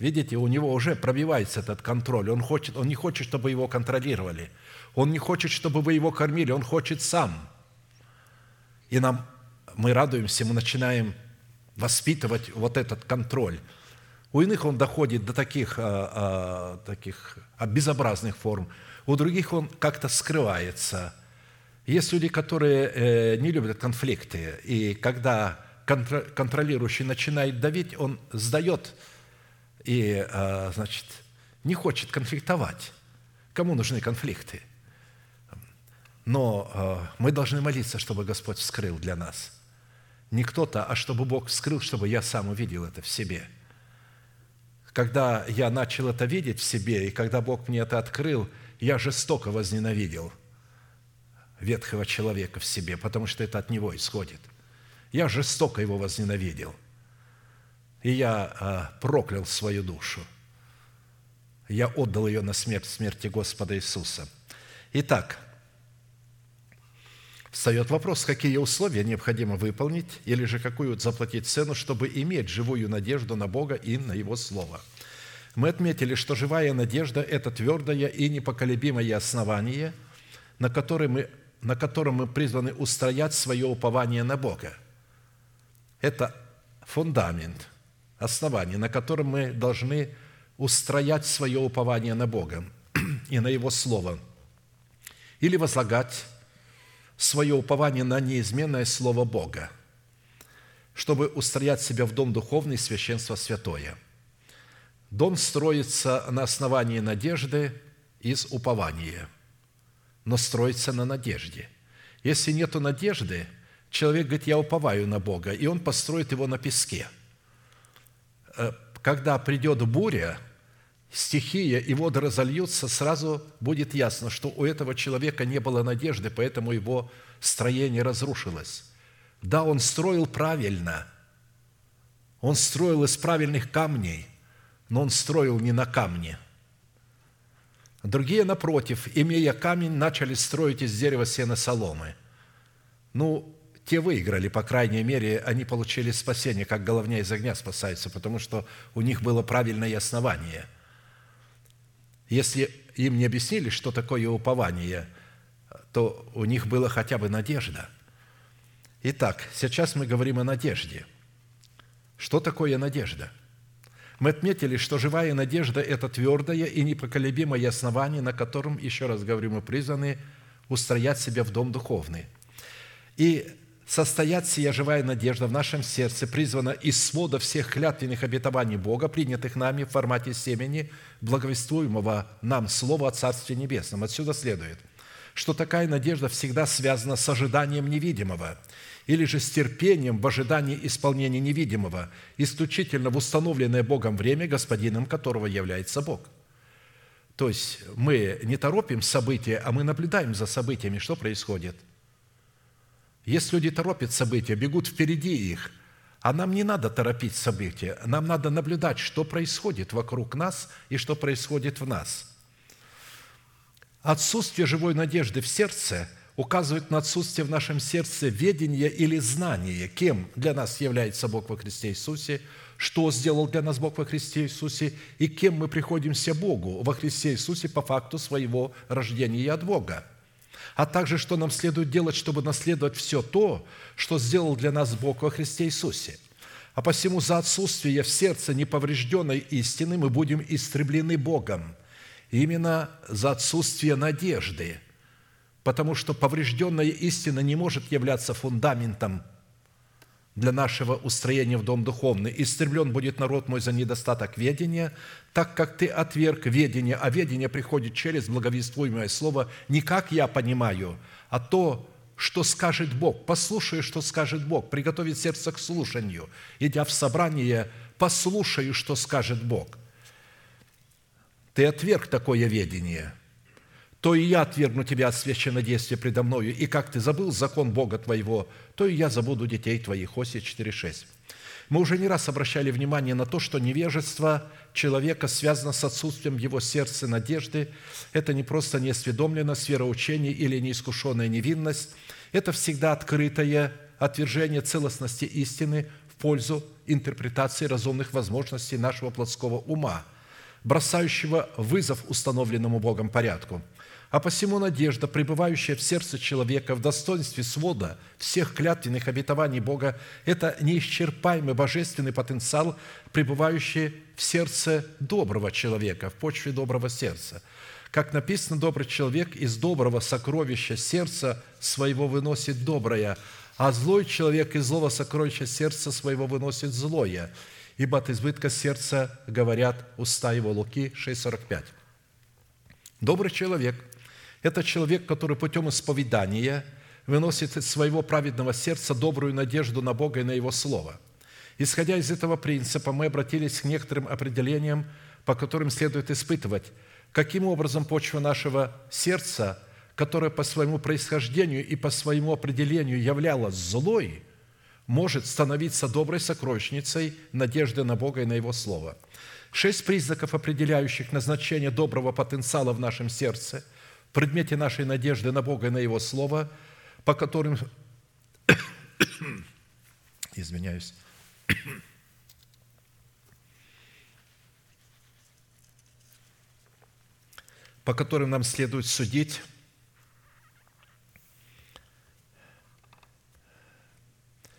Видите, у него уже пробивается этот контроль. Он, хочет, он не хочет, чтобы его контролировали. Он не хочет, чтобы вы его кормили, он хочет сам. И нам, мы радуемся, мы начинаем воспитывать вот этот контроль. У иных он доходит до таких, а, а, таких безобразных форм, у других он как-то скрывается – есть люди, которые э, не любят конфликты, и когда контролирующий начинает давить, он сдает и, э, значит, не хочет конфликтовать. Кому нужны конфликты? Но э, мы должны молиться, чтобы Господь вскрыл для нас. Не кто-то, а чтобы Бог вскрыл, чтобы я сам увидел это в себе. Когда я начал это видеть в себе, и когда Бог мне это открыл, я жестоко возненавидел – ветхого человека в себе, потому что это от него исходит. Я жестоко его возненавидел. И я а, проклял свою душу. Я отдал ее на смерть смерти Господа Иисуса. Итак, встает вопрос, какие условия необходимо выполнить или же какую заплатить цену, чтобы иметь живую надежду на Бога и на Его Слово. Мы отметили, что живая надежда – это твердое и непоколебимое основание, на которое мы на котором мы призваны устроять свое упование на Бога. Это фундамент, основание, на котором мы должны устроять свое упование на Бога и на Его Слово. Или возлагать свое упование на неизменное Слово Бога, чтобы устроять себя в дом духовный священство святое. Дом строится на основании надежды из упования – но строится на надежде. Если нет надежды, человек говорит, я уповаю на Бога, и он построит его на песке. Э, когда придет буря, стихия и воды разольются, сразу будет ясно, что у этого человека не было надежды, поэтому его строение разрушилось. Да, он строил правильно, он строил из правильных камней, но он строил не на камне – Другие, напротив, имея камень, начали строить из дерева сена соломы. Ну, те выиграли, по крайней мере, они получили спасение, как головня из огня спасается, потому что у них было правильное основание. Если им не объяснили, что такое упование, то у них была хотя бы надежда. Итак, сейчас мы говорим о надежде. Что такое надежда? Мы отметили, что живая надежда – это твердое и непоколебимое основание, на котором, еще раз говорю, мы призваны устроять себя в дом духовный. И состоять сия живая надежда в нашем сердце призвана из свода всех клятвенных обетований Бога, принятых нами в формате семени, благовествуемого нам Слова о Царстве Небесном. Отсюда следует, что такая надежда всегда связана с ожиданием невидимого – или же с терпением в ожидании исполнения невидимого, исключительно в установленное Богом время, господином которого является Бог. То есть мы не торопим события, а мы наблюдаем за событиями, что происходит. Если люди торопят события, бегут впереди их, А нам не надо торопить события, нам надо наблюдать, что происходит вокруг нас и что происходит в нас. Отсутствие живой надежды в сердце указывает на отсутствие в нашем сердце ведения или знания, кем для нас является Бог во Христе Иисусе, что сделал для нас Бог во Христе Иисусе и кем мы приходимся Богу во Христе Иисусе по факту своего рождения от Бога а также что нам следует делать, чтобы наследовать все то, что сделал для нас Бог во Христе Иисусе. А посему за отсутствие в сердце неповрежденной истины мы будем истреблены Богом. Именно за отсутствие надежды, потому что поврежденная истина не может являться фундаментом для нашего устроения в дом духовный. Истреблен будет народ мой за недостаток ведения, так как ты отверг ведение, а ведение приходит через благовествуемое слово не как я понимаю, а то, что скажет Бог. Послушаю, что скажет Бог. Приготовить сердце к слушанию. Идя в собрание, послушаю, что скажет Бог. Ты отверг такое ведение – то и я отвергну тебя от священнодействия предо мною, и как ты забыл закон Бога твоего, то и я забуду детей твоих». Осия 4,6. Мы уже не раз обращали внимание на то, что невежество человека связано с отсутствием его сердце надежды. Это не просто неосведомленность, вероучение или неискушенная невинность. Это всегда открытое отвержение целостности истины в пользу интерпретации разумных возможностей нашего плотского ума, бросающего вызов установленному Богом порядку – а посему надежда, пребывающая в сердце человека в достоинстве свода всех клятвенных обетований Бога, это неисчерпаемый божественный потенциал, пребывающий в сердце доброго человека, в почве доброго сердца. Как написано, добрый человек из доброго сокровища сердца своего выносит доброе, а злой человек из злого сокровища сердца своего выносит злое. Ибо от избытка сердца говорят уста его Луки 6,45. Добрый человек – это человек, который путем исповедания выносит из своего праведного сердца добрую надежду на Бога и на Его Слово. Исходя из этого принципа, мы обратились к некоторым определениям, по которым следует испытывать, каким образом почва нашего сердца, которая по своему происхождению и по своему определению являлась злой, может становиться доброй сокровищницей надежды на Бога и на Его Слово. Шесть признаков, определяющих назначение доброго потенциала в нашем сердце – предмете нашей надежды на Бога и на Его Слово, по которым, извиняюсь, по которым нам следует судить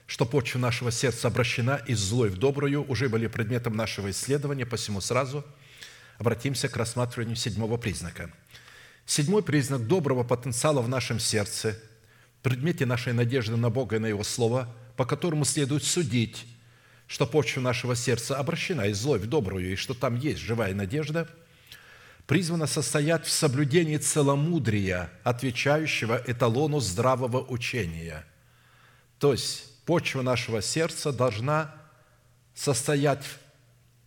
что почва нашего сердца обращена из злой в добрую, уже были предметом нашего исследования, посему сразу обратимся к рассматриванию седьмого признака – Седьмой признак доброго потенциала в нашем сердце, предмете нашей надежды на Бога и на Его Слово, по которому следует судить, что почва нашего сердца обращена из злой в добрую, и что там есть живая надежда, призвана состоять в соблюдении целомудрия, отвечающего эталону здравого учения. То есть почва нашего сердца должна состоять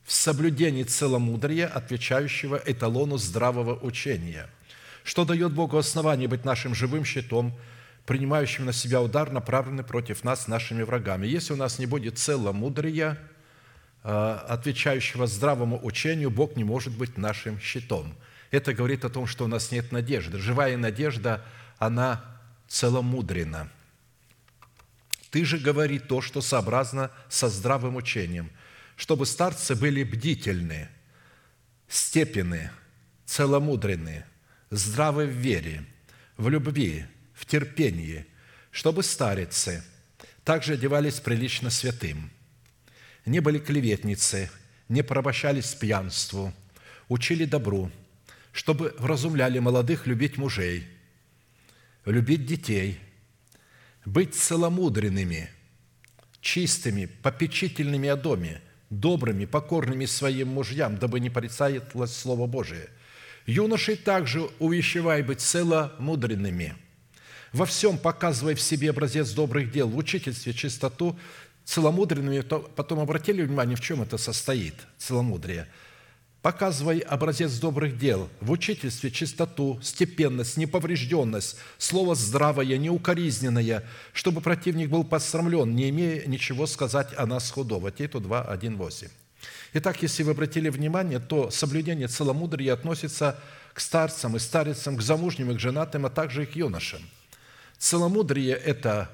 в соблюдении целомудрия, отвечающего эталону здравого учения – что дает Богу основание быть нашим живым щитом, принимающим на себя удар, направленный против нас нашими врагами. Если у нас не будет целомудрия, а, отвечающего здравому учению, Бог не может быть нашим щитом. Это говорит о том, что у нас нет надежды. Живая надежда, она целомудрена. Ты же говори то, что сообразно со здравым учением, чтобы старцы были бдительны, степены, целомудренные здравы в вере, в любви, в терпении, чтобы старицы также одевались прилично святым, не были клеветницы, не порабощались пьянству, учили добру, чтобы вразумляли молодых любить мужей, любить детей, быть целомудренными, чистыми, попечительными о доме, добрыми, покорными своим мужьям, дабы не порицалось Слово Божие – Юношей также увещевай быть целомудренными. Во всем показывай в себе образец добрых дел, в учительстве чистоту, целомудренными. Потом обратили внимание, в чем это состоит, целомудрие. Показывай образец добрых дел, в учительстве чистоту, степенность, неповрежденность, слово здравое, неукоризненное, чтобы противник был посрамлен, не имея ничего сказать о нас худого». Титу 2, 1, 8. Итак, если вы обратили внимание, то соблюдение целомудрия относится к старцам и старицам, к замужним и к женатым, а также и к юношам. Целомудрие – это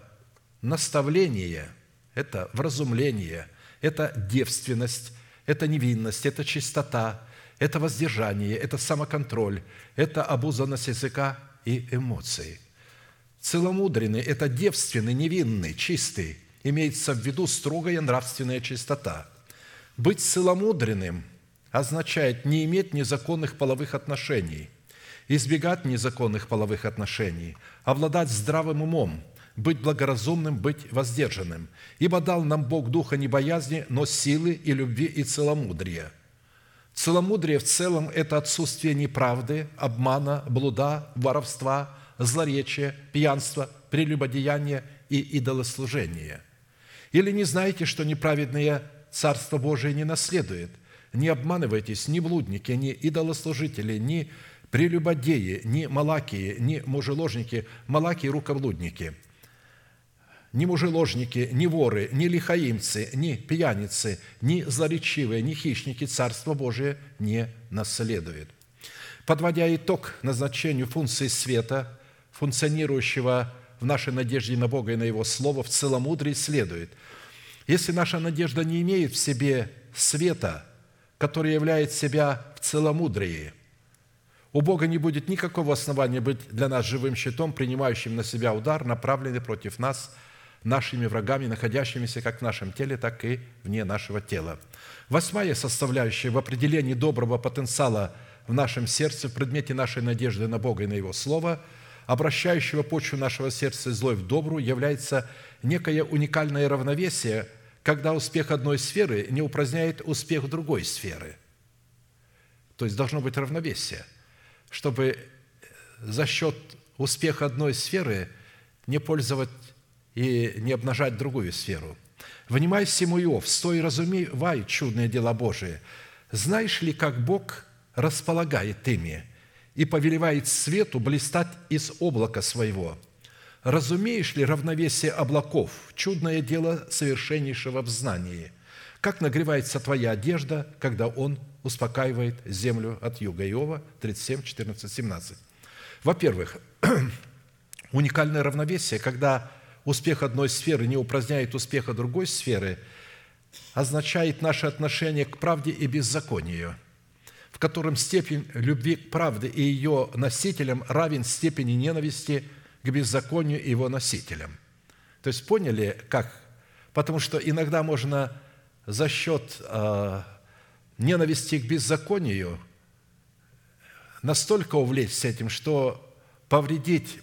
наставление, это вразумление, это девственность, это невинность, это чистота, это воздержание, это самоконтроль, это обузанность языка и эмоций. Целомудренный – это девственный, невинный, чистый, имеется в виду строгая нравственная чистота. Быть целомудренным означает не иметь незаконных половых отношений, избегать незаконных половых отношений, обладать здравым умом, быть благоразумным, быть воздержанным. Ибо дал нам Бог духа не боязни, но силы и любви и целомудрия. Целомудрие в целом – это отсутствие неправды, обмана, блуда, воровства, злоречия, пьянства, прелюбодеяния и идолослужения. Или не знаете, что неправедные Царство Божие не наследует? Не обманывайтесь, ни блудники, ни идолослужители, ни прелюбодеи, ни малакии, ни мужеложники, малакии – рукоблудники – ни мужеложники, ни воры, ни лихаимцы, ни пьяницы, ни злоречивые, ни хищники Царство Божие не наследует. Подводя итог назначению функции света, функционирующего в нашей надежде на Бога и на Его Слово, в целомудрии следует, если наша надежда не имеет в себе света, который являет себя в целомудрии, у Бога не будет никакого основания быть для нас живым щитом, принимающим на себя удар, направленный против нас – нашими врагами, находящимися как в нашем теле, так и вне нашего тела. Восьмая составляющая в определении доброго потенциала в нашем сердце, в предмете нашей надежды на Бога и на Его Слово, обращающего почву нашего сердца злой в добрую, является некое уникальное равновесие, когда успех одной сферы не упраздняет успех другой сферы. То есть должно быть равновесие, чтобы за счет успеха одной сферы не пользовать и не обнажать другую сферу. «Внимай всему, Иов, стой разумевай чудные дела Божие. Знаешь ли, как Бог располагает ими и повелевает свету блистать из облака своего? Разумеешь ли равновесие облаков, чудное дело совершеннейшего в знании? Как нагревается твоя одежда, когда Он успокаивает землю от юга?» Иова 37, 14, 17. Во-первых, уникальное равновесие, когда успех одной сферы не упраздняет успеха другой сферы, означает наше отношение к правде и беззаконию, в котором степень любви к правде и ее носителям равен степени ненависти к беззаконию его носителям. То есть поняли, как? Потому что иногда можно за счет э, ненависти к беззаконию настолько увлечься этим, что повредить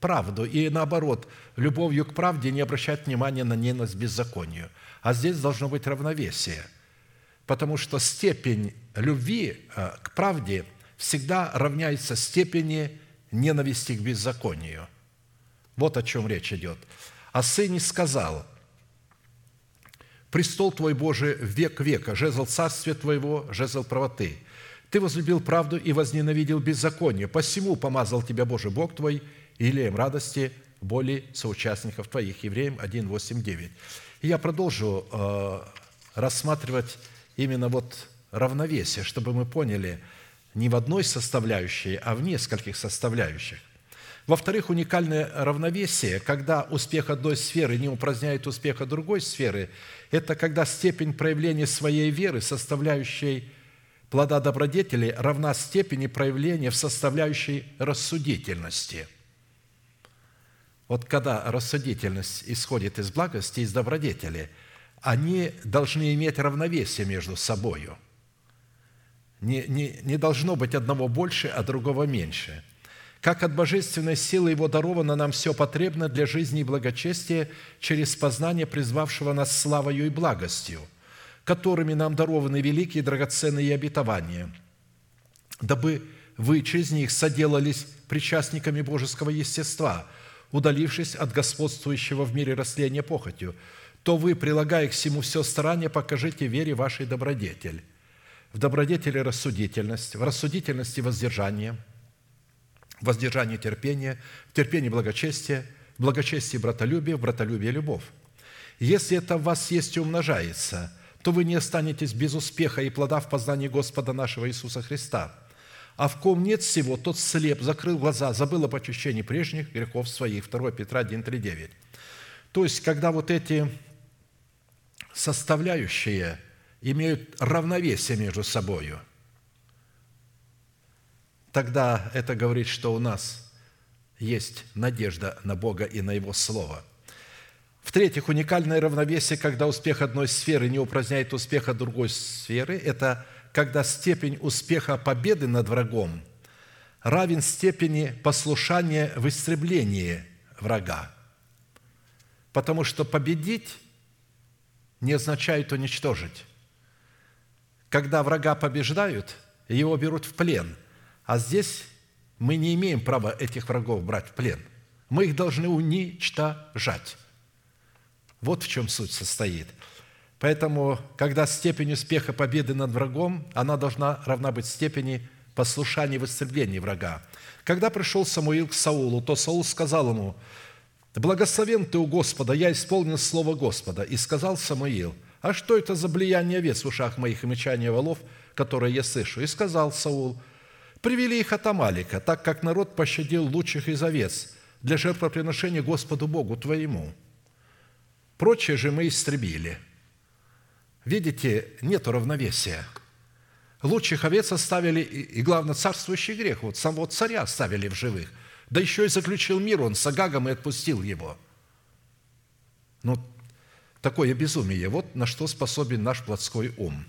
правду и наоборот, любовью к правде не обращать внимания на ненависть к беззаконию. А здесь должно быть равновесие, потому что степень любви э, к правде всегда равняется степени ненависти к беззаконию. Вот о чем речь идет. А сыне сказал, «Престол Твой, Божий, век века, жезл царствия Твоего, жезл правоты. Ты возлюбил правду и возненавидел беззаконие, посему помазал Тебя, Божий Бог Твой, илеем радости боли соучастников твоих». Евреям 1, 8, 9. И я продолжу э, рассматривать именно вот равновесие, чтобы мы поняли не в одной составляющей, а в нескольких составляющих. Во-вторых, уникальное равновесие, когда успех одной сферы не упраздняет успеха другой сферы, это когда степень проявления своей веры, составляющей плода добродетели, равна степени проявления в составляющей рассудительности – вот когда рассудительность исходит из благости, из добродетели, они должны иметь равновесие между собою. Не, не, не должно быть одного больше, а другого меньше. Как от божественной силы Его даровано нам все потребно для жизни и благочестия через познание призвавшего нас славою и благостью, которыми нам дарованы великие драгоценные обетования, дабы вы через них соделались причастниками божеского естества – удалившись от господствующего в мире растления похотью, то вы, прилагая к всему все старание, покажите вере вашей добродетель. в добродетели рассудительность, в рассудительности воздержание, воздержании терпение, в терпении благочестие, в благочестии братолюбие, в братолюбие любовь. Если это в вас есть и умножается, то вы не останетесь без успеха и плода в познании Господа нашего Иисуса Христа. А в ком нет всего, тот слеп, закрыл глаза, забыл об очищении прежних грехов своих. 2 Петра 1, 3, 9. То есть, когда вот эти составляющие имеют равновесие между собою, тогда это говорит, что у нас есть надежда на Бога и на Его Слово. В-третьих, уникальное равновесие, когда успех одной сферы не упраздняет успеха другой сферы, это когда степень успеха победы над врагом равен степени послушания в истреблении врага. Потому что победить не означает уничтожить. Когда врага побеждают, его берут в плен. А здесь мы не имеем права этих врагов брать в плен. Мы их должны уничтожать. Вот в чем суть состоит. Поэтому, когда степень успеха победы над врагом, она должна равна быть степени послушания в истреблении врага. Когда пришел Самуил к Саулу, то Саул сказал ему, «Благословен ты у Господа, я исполнил слово Господа». И сказал Самуил, «А что это за блияние овец в ушах моих и мечание волов, которые я слышу?» И сказал Саул, «Привели их от Амалика, так как народ пощадил лучших из овец для жертвоприношения Господу Богу твоему. Прочее же мы истребили». Видите, нет равновесия. Лучших овец оставили, и, главное, царствующий грех. Вот самого царя оставили в живых. Да еще и заключил мир он с Агагом и отпустил его. Ну, такое безумие. Вот на что способен наш плотской ум.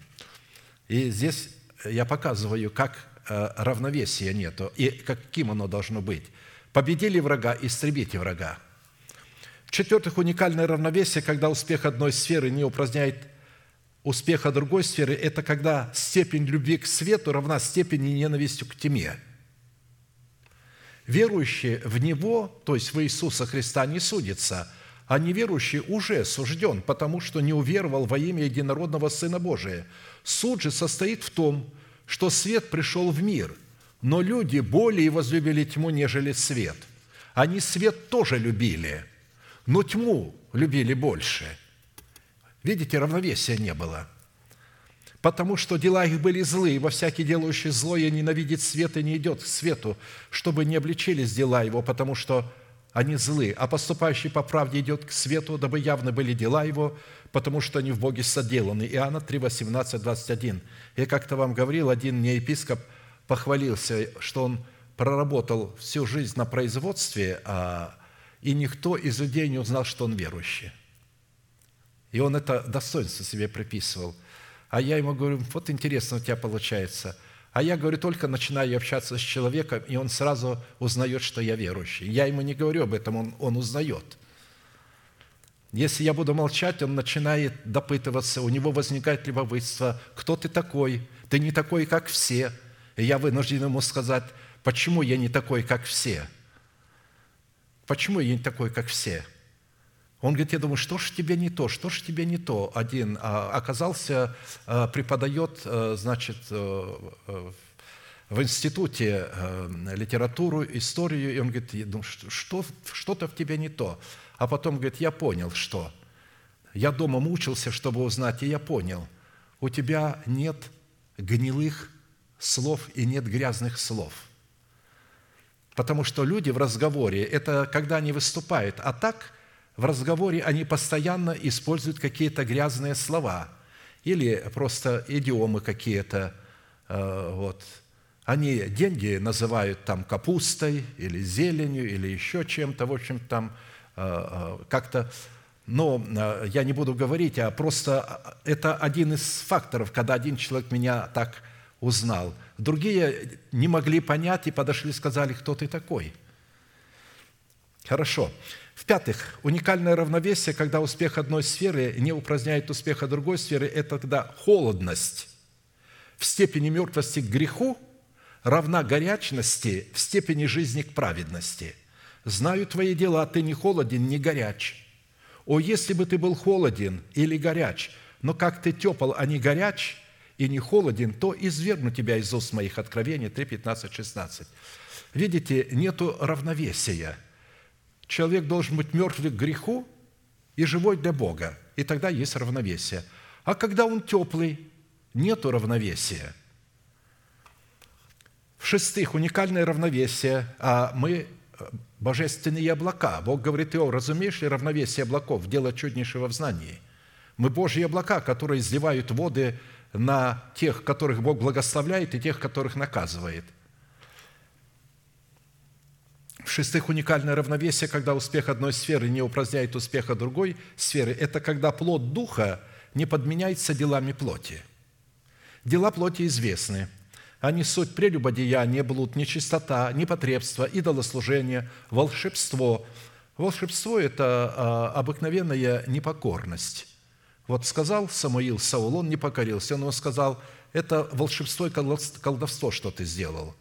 И здесь я показываю, как равновесия нету и каким оно должно быть. Победили врага, истребите врага. В-четвертых, уникальное равновесие, когда успех одной сферы не упраздняет успеха другой сферы – это когда степень любви к свету равна степени ненависти к тьме. Верующий в Него, то есть в Иисуса Христа, не судится, а неверующий уже сужден, потому что не уверовал во имя единородного Сына Божия. Суд же состоит в том, что свет пришел в мир, но люди более возлюбили тьму, нежели свет. Они свет тоже любили, но тьму любили больше – Видите, равновесия не было. Потому что дела их были злые, во всякий делающий злое ненавидит свет и не идет к свету, чтобы не обличились дела его, потому что они злы, а поступающий по правде идет к свету, дабы явны были дела его, потому что они в Боге соделаны. Иоанна 3, 18, 21. Я как-то вам говорил, один не епископ похвалился, что он проработал всю жизнь на производстве, а, и никто из людей не узнал, что он верующий. И он это достоинство себе приписывал. А я ему говорю, вот интересно у тебя получается. А я, говорю, только начинаю общаться с человеком, и он сразу узнает, что я верующий. Я ему не говорю об этом, он, он узнает. Если я буду молчать, он начинает допытываться, у него возникает любопытство, кто ты такой? Ты не такой, как все. И я вынужден ему сказать, почему я не такой, как все? Почему я не такой, как все? Он говорит, я думаю, что ж тебе не то, что ж тебе не то? Один а, оказался, а, преподает, а, значит, в институте литературу, историю, и он говорит, я думаю, что, что-то в тебе не то. А потом говорит, я понял, что. Я дома мучился, чтобы узнать, и я понял. У тебя нет гнилых слов и нет грязных слов. Потому что люди в разговоре, это когда они выступают, а так – в разговоре они постоянно используют какие-то грязные слова или просто идиомы какие-то. Э, вот. Они деньги называют там капустой или зеленью или еще чем-то, в общем, там как-то но я не буду говорить, а просто это один из факторов, когда один человек меня так узнал. Другие не могли понять и подошли и сказали, кто ты такой. Хорошо. В-пятых, уникальное равновесие, когда успех одной сферы не упраздняет успеха другой сферы, это тогда холодность в степени мертвости к греху равна горячности в степени жизни к праведности. Знаю твои дела, ты не холоден, не горяч. О, если бы ты был холоден или горяч, но как ты тепл, а не горяч, и не холоден, то извергну тебя из уст моих». Откровение 3, 15, 16. Видите, нету равновесия. Человек должен быть мертвый к греху и живой для Бога, и тогда есть равновесие. А когда он теплый, нету равновесия. В-шестых, уникальное равновесие, а мы э, божественные облака. Бог говорит, Иов, разумеешь ли равновесие облаков, дело чуднейшего в знании? Мы Божьи облака, которые изливают воды на тех, которых Бог благословляет, и тех, которых наказывает. В-шестых, уникальное равновесие, когда успех одной сферы не упраздняет успеха другой сферы, это когда плод Духа не подменяется делами плоти. Дела плоти известны – они суть прелюбодеяние, блуд, нечистота, непотребство, идолослужение, волшебство. Волшебство – это а, обыкновенная непокорность. Вот сказал Самуил Саул, он не покорился. Он ему сказал, это волшебство и колдовство, что ты сделал.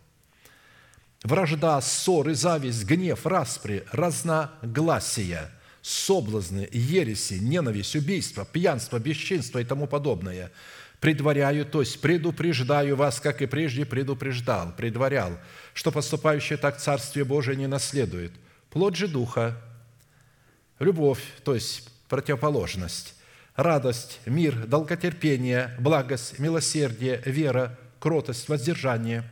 Вражда, ссоры, зависть, гнев, распри, разногласия, соблазны, ереси, ненависть, убийство, пьянство, бесчинство и тому подобное – предваряю, то есть предупреждаю вас, как и прежде предупреждал, предварял, что поступающее так Царствие Божие не наследует. Плод же Духа, любовь, то есть противоположность, радость, мир, долготерпение, благость, милосердие, вера, кротость, воздержание.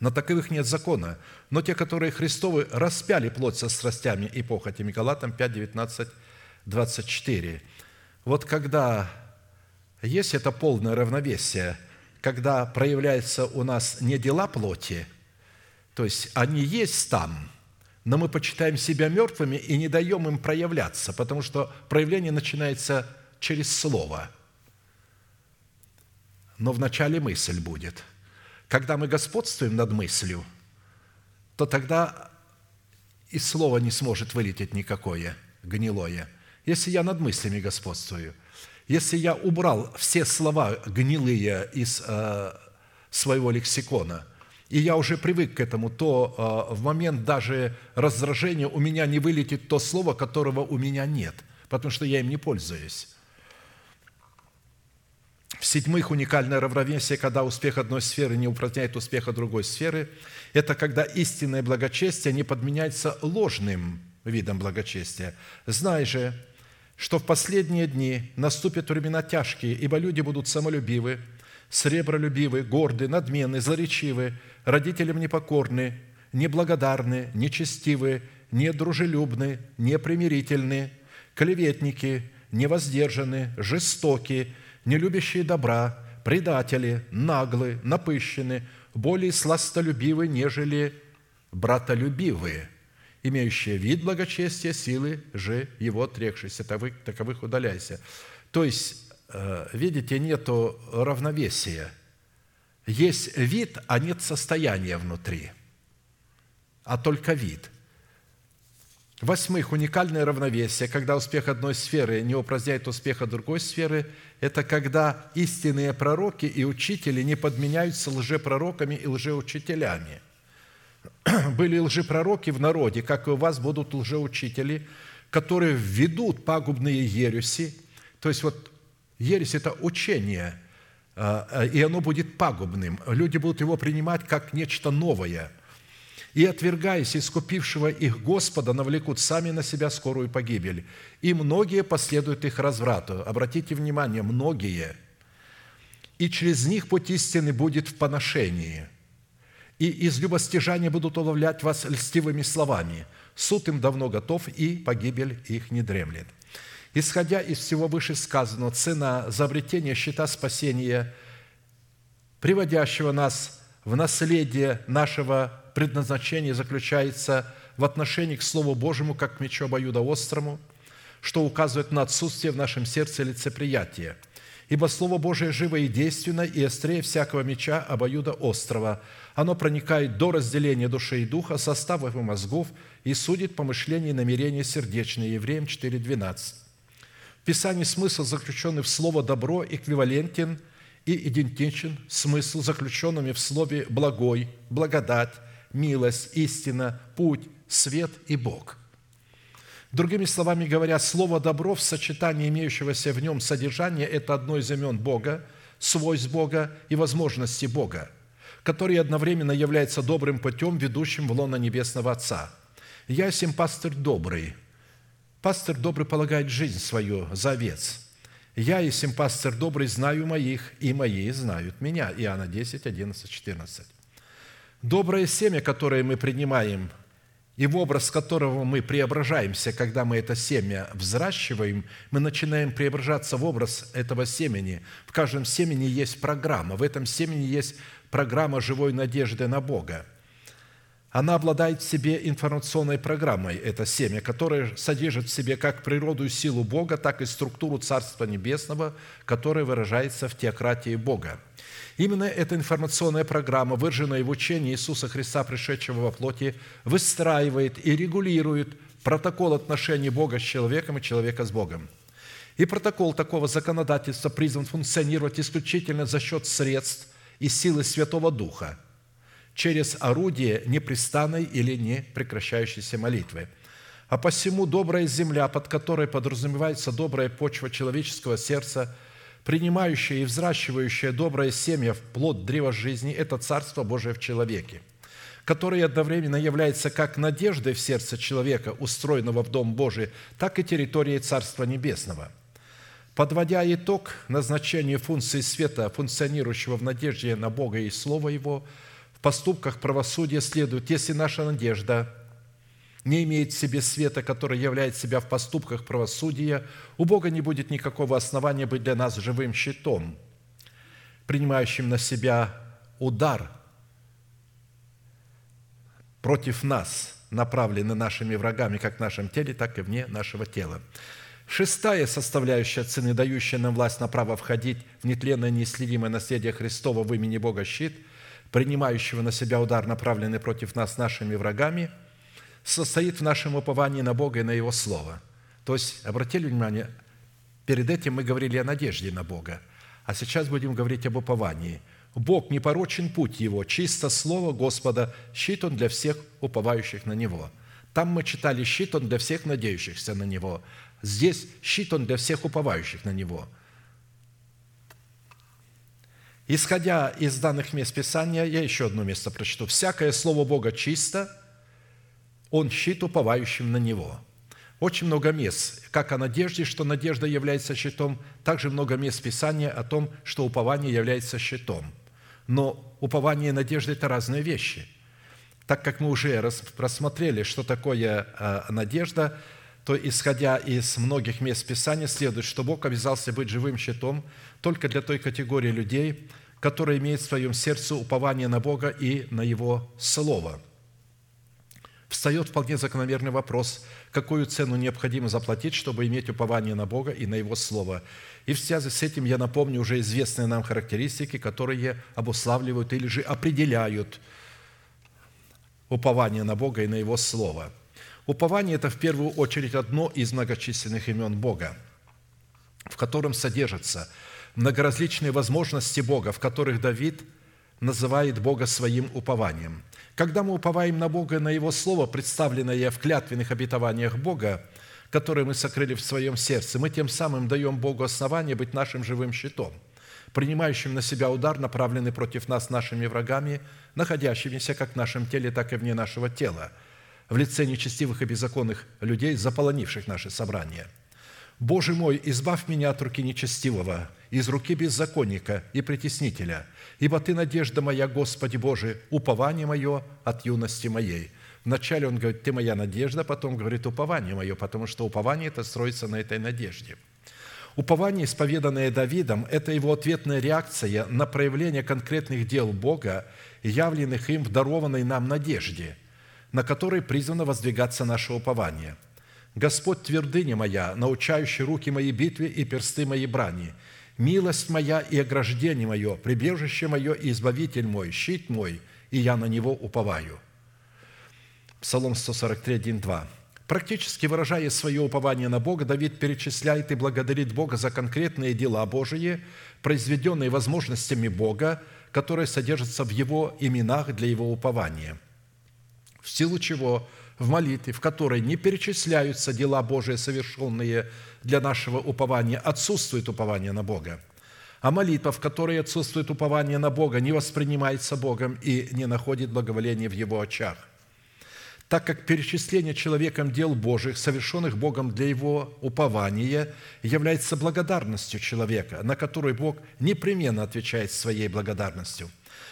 На таковых нет закона, но те, которые Христовы распяли плоть со страстями и похотями. Галатам 5, 19, 24. Вот когда есть это полное равновесие, когда проявляются у нас не дела плоти, то есть они есть там, но мы почитаем себя мертвыми и не даем им проявляться, потому что проявление начинается через слово. Но вначале мысль будет. Когда мы господствуем над мыслью, то тогда и слова не сможет вылететь никакое гнилое. Если я над мыслями господствую – если я убрал все слова гнилые из э, своего лексикона, и я уже привык к этому, то э, в момент даже раздражения у меня не вылетит то слово, которого у меня нет, потому что я им не пользуюсь. В-седьмых, уникальное равновесие, когда успех одной сферы не упраздняет успеха другой сферы, это когда истинное благочестие не подменяется ложным видом благочестия. Знай же, что в последние дни наступят времена тяжкие, ибо люди будут самолюбивы, сребролюбивы, горды, надменны, злоречивы, родителям непокорны, неблагодарны, нечестивы, недружелюбны, непримирительны, клеветники, невоздержаны, жестоки, нелюбящие добра, предатели, наглы, напыщены, более сластолюбивы, нежели братолюбивые – имеющие вид благочестия, силы же его отрекшиеся, таковых удаляйся». То есть, э, видите, нету равновесия. Есть вид, а нет состояния внутри, а только вид. Восьмых, уникальное равновесие, когда успех одной сферы не упраздняет успеха другой сферы, это когда истинные пророки и учители не подменяются лжепророками и лжеучителями – были лжепророки в народе, как и у вас будут лжеучители, которые введут пагубные ереси. То есть вот ересь – это учение, а, а, и оно будет пагубным. Люди будут его принимать как нечто новое. И, отвергаясь искупившего их Господа, навлекут сами на себя скорую погибель. И многие последуют их разврату. Обратите внимание, многие. И через них путь истины будет в поношении – и из любостяжания будут уловлять вас льстивыми словами. Суд им давно готов, и погибель их не дремлет. Исходя из всего вышесказанного, цена за щита спасения, приводящего нас в наследие нашего предназначения, заключается в отношении к Слову Божьему, как к мечу обоюдоострому, что указывает на отсутствие в нашем сердце лицеприятия. Ибо Слово Божие живо и действенно, и острее всякого меча обоюда острова – оно проникает до разделения души и духа, составов и мозгов и судит помышления и намерения сердечные. Евреям 4.12. В Писании смысл, заключенный в слово «добро», эквивалентен и идентичен смысл, заключенными в слове «благой», «благодать», «милость», «истина», «путь», «свет» и «Бог». Другими словами говоря, слово «добро» в сочетании имеющегося в нем содержания – это одно из имен Бога, свойств Бога и возможностей Бога, который одновременно является добрым путем, ведущим в лоно Небесного Отца. Я сим пастырь добрый. Пастырь добрый полагает жизнь свою за овец. Я и сим пастырь добрый знаю моих, и мои знают меня. Иоанна 10, 11, 14. Доброе семя, которое мы принимаем, и в образ которого мы преображаемся, когда мы это семя взращиваем, мы начинаем преображаться в образ этого семени. В каждом семени есть программа. В этом семени есть программа живой надежды на Бога. Она обладает в себе информационной программой, это семя, которое содержит в себе как природу и силу Бога, так и структуру Царства Небесного, которая выражается в теократии Бога. Именно эта информационная программа, выраженная в учении Иисуса Христа, пришедшего во плоти, выстраивает и регулирует протокол отношений Бога с человеком и человека с Богом. И протокол такого законодательства призван функционировать исключительно за счет средств и силы Святого Духа – через орудие непрестанной или не прекращающейся молитвы. А посему добрая земля, под которой подразумевается добрая почва человеческого сердца, принимающая и взращивающая доброе семя в плод древа жизни – это Царство Божие в человеке, которое одновременно является как надеждой в сердце человека, устроенного в Дом Божий, так и территорией Царства Небесного – Подводя итог назначению функции света, функционирующего в надежде на Бога и Слово Его, поступках правосудия следует, если наша надежда не имеет в себе света, который являет себя в поступках правосудия, у Бога не будет никакого основания быть для нас живым щитом, принимающим на себя удар против нас, направленный нашими врагами как в нашем теле, так и вне нашего тела. Шестая составляющая цены, дающая нам власть на право входить в нетленное неисследимое наследие Христова в имени Бога щит – принимающего на себя удар, направленный против нас нашими врагами, состоит в нашем уповании на Бога и на Его Слово. То есть, обратили внимание, перед этим мы говорили о надежде на Бога, а сейчас будем говорить об уповании. Бог непорочен путь Его, чисто Слово Господа, щит Он для всех уповающих на Него. Там мы читали щит Он для всех надеющихся на Него. Здесь щит Он для всех уповающих на Него – Исходя из данных мест Писания, я еще одно место прочту. «Всякое Слово Бога чисто, Он щит уповающим на Него». Очень много мест, как о надежде, что надежда является щитом, также много мест Писания о том, что упование является щитом. Но упование и надежда – это разные вещи. Так как мы уже рассмотрели, что такое а, надежда, то, исходя из многих мест Писания, следует, что Бог обязался быть живым щитом только для той категории людей, которая имеет в своем сердце упование на Бога и на Его Слово. Встает вполне закономерный вопрос, какую цену необходимо заплатить, чтобы иметь упование на Бога и на Его Слово. И в связи с этим я напомню уже известные нам характеристики, которые обуславливают или же определяют упование на Бога и на Его Слово. Упование – это в первую очередь одно из многочисленных имен Бога, в котором содержится – многоразличные возможности Бога, в которых Давид называет Бога своим упованием. Когда мы уповаем на Бога и на Его Слово, представленное в клятвенных обетованиях Бога, которые мы сокрыли в своем сердце, мы тем самым даем Богу основание быть нашим живым щитом, принимающим на себя удар, направленный против нас нашими врагами, находящимися как в нашем теле, так и вне нашего тела, в лице нечестивых и беззаконных людей, заполонивших наши собрания – Боже мой, избавь меня от руки нечестивого, из руки беззаконника и притеснителя, ибо Ты надежда моя, Господи Боже, упование мое от юности моей». Вначале он говорит, «Ты моя надежда», потом говорит, «Упование мое», потому что упование это строится на этой надежде. Упование, исповеданное Давидом, это его ответная реакция на проявление конкретных дел Бога, явленных им в дарованной нам надежде, на которой призвано воздвигаться наше упование – Господь твердыня моя, научающий руки мои битве и персты мои брани, милость моя и ограждение мое, прибежище мое и избавитель мой, щит мой, и я на него уповаю». Псалом 143, 1, 2. Практически выражая свое упование на Бога, Давид перечисляет и благодарит Бога за конкретные дела Божии, произведенные возможностями Бога, которые содержатся в Его именах для Его упования, в силу чего – в молитве, в которой не перечисляются дела Божии, совершенные для нашего упования, отсутствует упование на Бога. А молитва, в которой отсутствует упование на Бога, не воспринимается Богом и не находит благоволения в Его очах – так как перечисление человеком дел Божьих, совершенных Богом для его упования, является благодарностью человека, на которую Бог непременно отвечает своей благодарностью.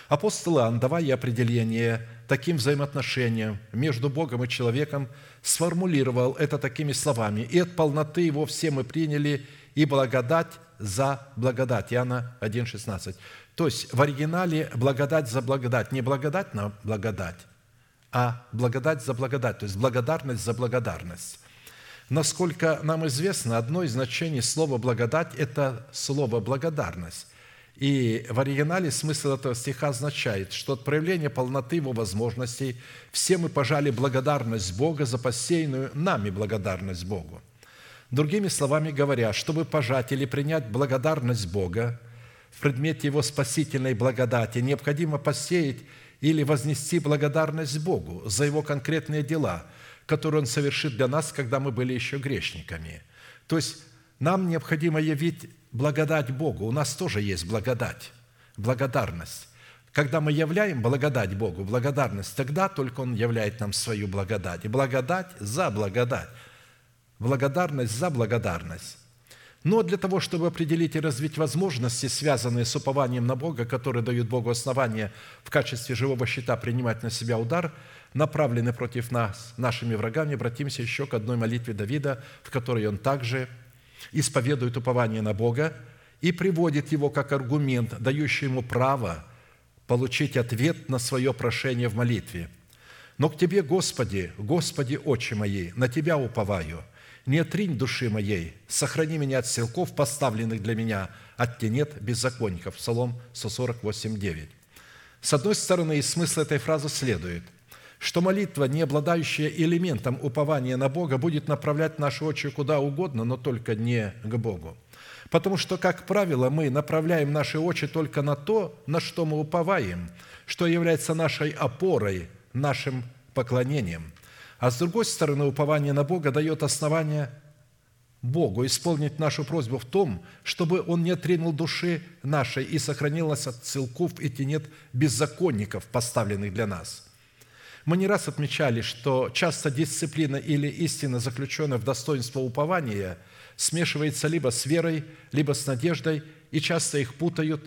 Апостол Иоанн, давая определение таким взаимоотношениям между Богом и человеком, сформулировал это такими словами «И от полноты его все мы приняли, и благодать за благодать». Иоанна 1,16. То есть в оригинале благодать за благодать, не благодать на благодать, а благодать за благодать, то есть благодарность за благодарность. Насколько нам известно, одно из значений слова «благодать» – это слово «благодарность». И в оригинале смысл этого стиха означает, что от проявления полноты его возможностей все мы пожали благодарность Бога за посеянную нами благодарность Богу. Другими словами говоря, чтобы пожать или принять благодарность Бога в предмете Его спасительной благодати, необходимо посеять или вознести благодарность Богу за Его конкретные дела, которые Он совершит для нас, когда мы были еще грешниками. То есть нам необходимо явить благодать Богу. У нас тоже есть благодать, благодарность. Когда мы являем благодать Богу, благодарность, тогда только Он являет нам свою благодать. И благодать за благодать. Благодарность за благодарность. Но для того, чтобы определить и развить возможности, связанные с упованием на Бога, которые дают Богу основания в качестве живого щита принимать на себя удар, направленный против нас, нашими врагами, обратимся еще к одной молитве Давида, в которой он также исповедует упование на Бога и приводит его как аргумент, дающий ему право получить ответ на свое прошение в молитве. «Но к Тебе, Господи, Господи, Отче мои, на Тебя уповаю – не отринь души моей, сохрани меня от селков, поставленных для меня, от тенет беззаконников». Псалом 148, 9. С одной стороны, из смысла этой фразы следует, что молитва, не обладающая элементом упования на Бога, будет направлять наши очи куда угодно, но только не к Богу. Потому что, как правило, мы направляем наши очи только на то, на что мы уповаем, что является нашей опорой, нашим поклонением – а с другой стороны, упование на Бога дает основание Богу исполнить нашу просьбу в том, чтобы Он не отринул души нашей и сохранил нас от целков и тенет беззаконников, поставленных для нас. Мы не раз отмечали, что часто дисциплина или истина, заключенная в достоинство упования, смешивается либо с верой, либо с надеждой, и часто их путают,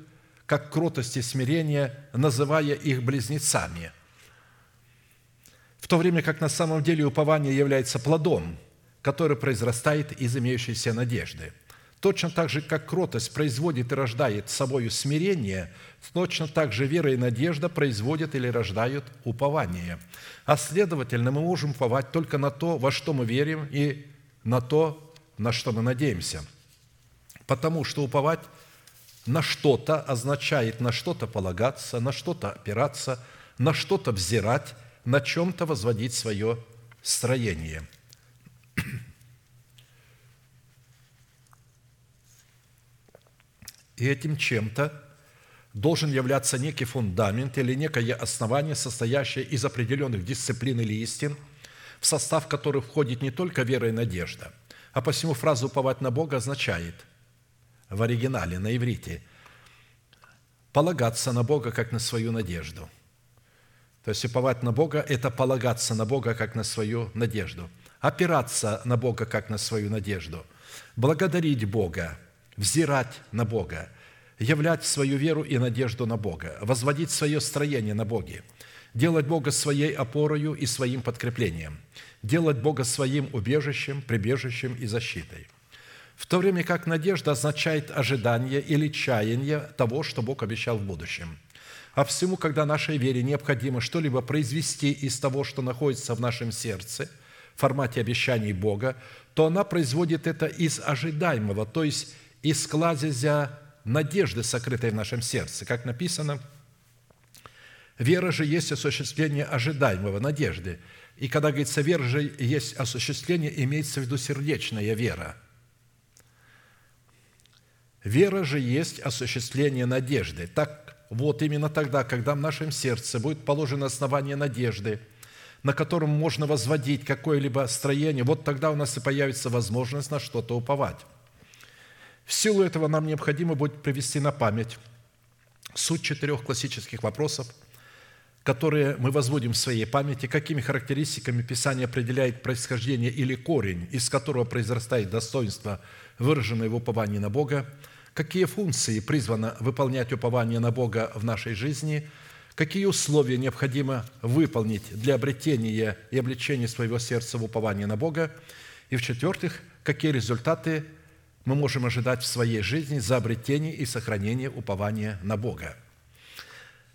как кротость и смирение, называя их близнецами – в то время как на самом деле упование является плодом, который произрастает из имеющейся надежды. Точно так же, как кротость производит и рождает собою смирение, точно так же вера и надежда производят или рождают упование. А следовательно, мы можем уповать только на то, во что мы верим, и на то, на что мы надеемся. Потому что уповать на что-то означает на что-то полагаться, на что-то опираться, на что-то взирать, на чем-то возводить свое строение. И этим чем-то должен являться некий фундамент или некое основание, состоящее из определенных дисциплин или истин, в состав которых входит не только вера и надежда. А посему фраза «уповать на Бога» означает в оригинале, на иврите, полагаться на Бога как на свою надежду – то есть уповать на Бога – это полагаться на Бога как на свою надежду, опираться на Бога как на свою надежду, благодарить Бога, взирать на Бога, являть свою веру и надежду на Бога, возводить свое строение на Боге, делать Бога своей опорою и своим подкреплением, делать Бога своим убежищем, прибежищем и защитой. В то время как надежда означает ожидание или чаяние того, что Бог обещал в будущем – а всему, когда нашей вере необходимо что-либо произвести из того, что находится в нашем сердце, в формате обещаний Бога, то она производит это из ожидаемого, то есть из кладезя надежды, сокрытой в нашем сердце. Как написано, вера же есть осуществление ожидаемого, надежды. И когда говорится, вера же есть осуществление, имеется в виду сердечная вера. Вера же есть осуществление надежды. Так вот именно тогда, когда в нашем сердце будет положено основание надежды, на котором можно возводить какое-либо строение, вот тогда у нас и появится возможность на что-то уповать. В силу этого нам необходимо будет привести на память суть четырех классических вопросов, которые мы возводим в своей памяти, какими характеристиками Писание определяет происхождение или корень, из которого произрастает достоинство, выраженное в уповании на Бога, какие функции призвано выполнять упование на Бога в нашей жизни, какие условия необходимо выполнить для обретения и обличения своего сердца в упование на Бога, и, в-четвертых, какие результаты мы можем ожидать в своей жизни за обретение и сохранение упования на Бога.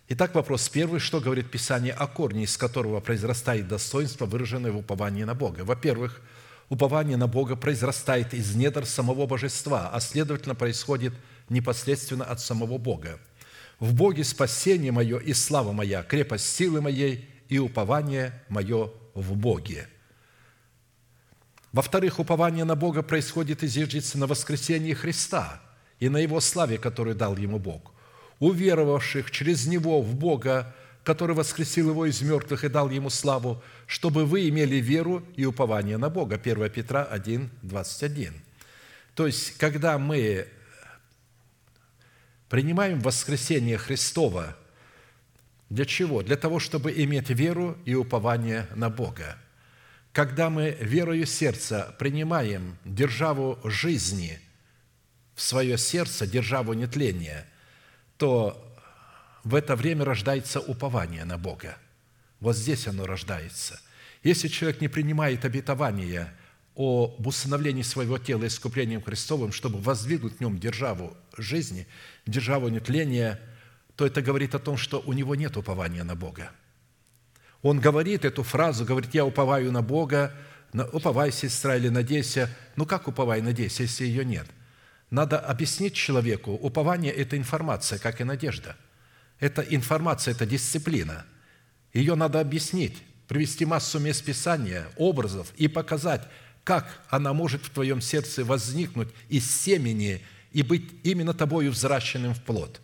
Итак, вопрос первый. Что говорит Писание о корне, из которого произрастает достоинство, выраженное в уповании на Бога? Во-первых, упование на Бога произрастает из недр самого божества, а следовательно происходит непосредственно от самого Бога. В Боге спасение мое и слава моя, крепость силы моей и упование мое в Боге. Во-вторых, упование на Бога происходит и зиждется на воскресении Христа и на Его славе, которую дал Ему Бог. Уверовавших через Него в Бога, который воскресил Его из мертвых и дал Ему славу, чтобы вы имели веру и упование на Бога. 1 Петра 1, 21. То есть, когда мы принимаем воскресение Христова, для чего? Для того, чтобы иметь веру и упование на Бога – когда мы верою сердца принимаем державу жизни в свое сердце, державу нетления, то в это время рождается упование на Бога. Вот здесь оно рождается. Если человек не принимает обетования об усыновлении своего тела искуплением Христовым, чтобы воздвигнуть в нем державу жизни, державу нетления, то это говорит о том, что у него нет упования на Бога. Он говорит эту фразу, говорит, я уповаю на Бога, уповай, сестра, или надейся. Ну как уповай, надейся, если ее нет? Надо объяснить человеку, упование – это информация, как и надежда. Это информация, это дисциплина. Ее надо объяснить, привести массу мест Писания, образов и показать, как она может в твоем сердце возникнуть из семени и быть именно тобою взращенным в плод.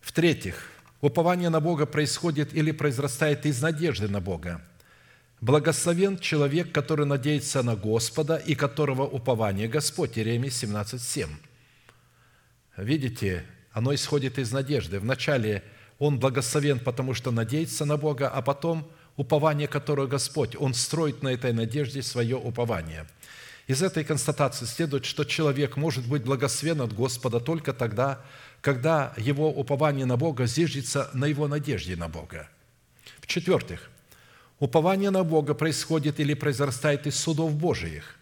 В-третьих, Упование на Бога происходит или произрастает из надежды на Бога. Благословен человек, который надеется на Господа и которого упование Господь. Иеремия 17:7. Видите, оно исходит из надежды. Вначале он благословен, потому что надеется на Бога, а потом упование, которое Господь, он строит на этой надежде свое упование. Из этой констатации следует, что человек может быть благословен от Господа только тогда, когда его упование на Бога зиждется на его надежде на Бога. В-четвертых, упование на Бога происходит или произрастает из судов Божиих.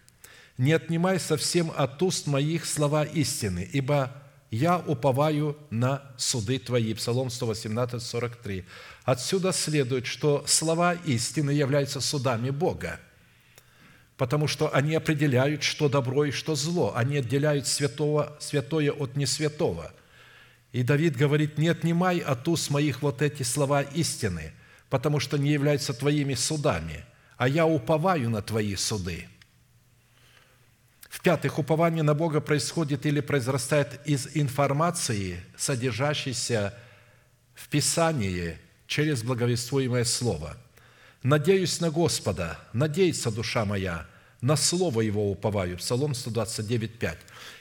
«Не отнимай совсем от уст моих слова истины, ибо я уповаю на суды Твои». Псалом 118, 43. Отсюда следует, что слова истины являются судами Бога, потому что они определяют, что добро и что зло. Они отделяют святого, святое от несвятого – и Давид говорит, не отнимай от уст моих вот эти слова истины, потому что не являются твоими судами, а я уповаю на твои суды. В-пятых, упование на Бога происходит или произрастает из информации, содержащейся в Писании через благовествуемое Слово. «Надеюсь на Господа, надеется душа моя, на Слово Его уповаю». Псалом 129, 5.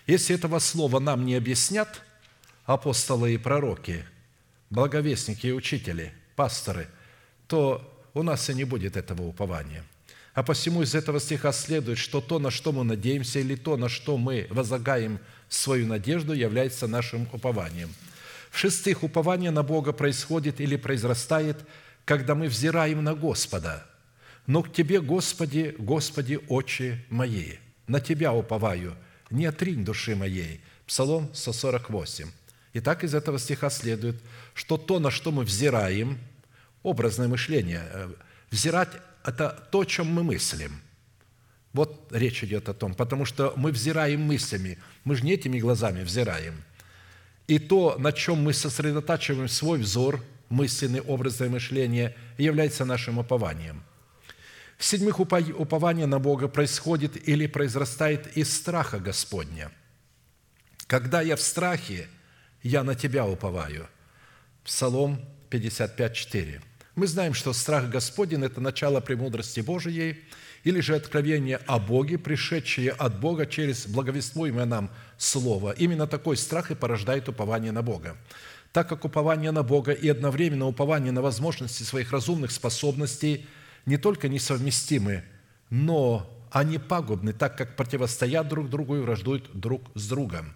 Если этого Слова нам не объяснят – апостолы и пророки, благовестники и учители, пасторы, то у нас и не будет этого упования. А посему из этого стиха следует, что то, на что мы надеемся, или то, на что мы возлагаем свою надежду, является нашим упованием. В-шестых, упование на Бога происходит или произрастает, когда мы взираем на Господа. «Но к Тебе, Господи, Господи, очи мои, на Тебя уповаю, не отринь души моей». Псалом 148. Итак, из этого стиха следует, что то, на что мы взираем, образное мышление, э, взирать – это то, о чем мы мыслим. Вот речь идет о том, потому что мы взираем мыслями, мы же не этими глазами взираем. И то, на чем мы сосредотачиваем свой взор, мысленный, образное мышление, является нашим упованием. В-седьмых, упование на Бога происходит или произрастает из страха Господня. Когда я в страхе – я на Тебя уповаю». Псалом 55, 4. Мы знаем, что страх Господень – это начало премудрости Божией, или же откровение о Боге, пришедшее от Бога через благовествуемое нам Слово. Именно такой страх и порождает упование на Бога. Так как упование на Бога и одновременно упование на возможности своих разумных способностей не только несовместимы, но они пагубны, так как противостоят друг другу и враждуют друг с другом.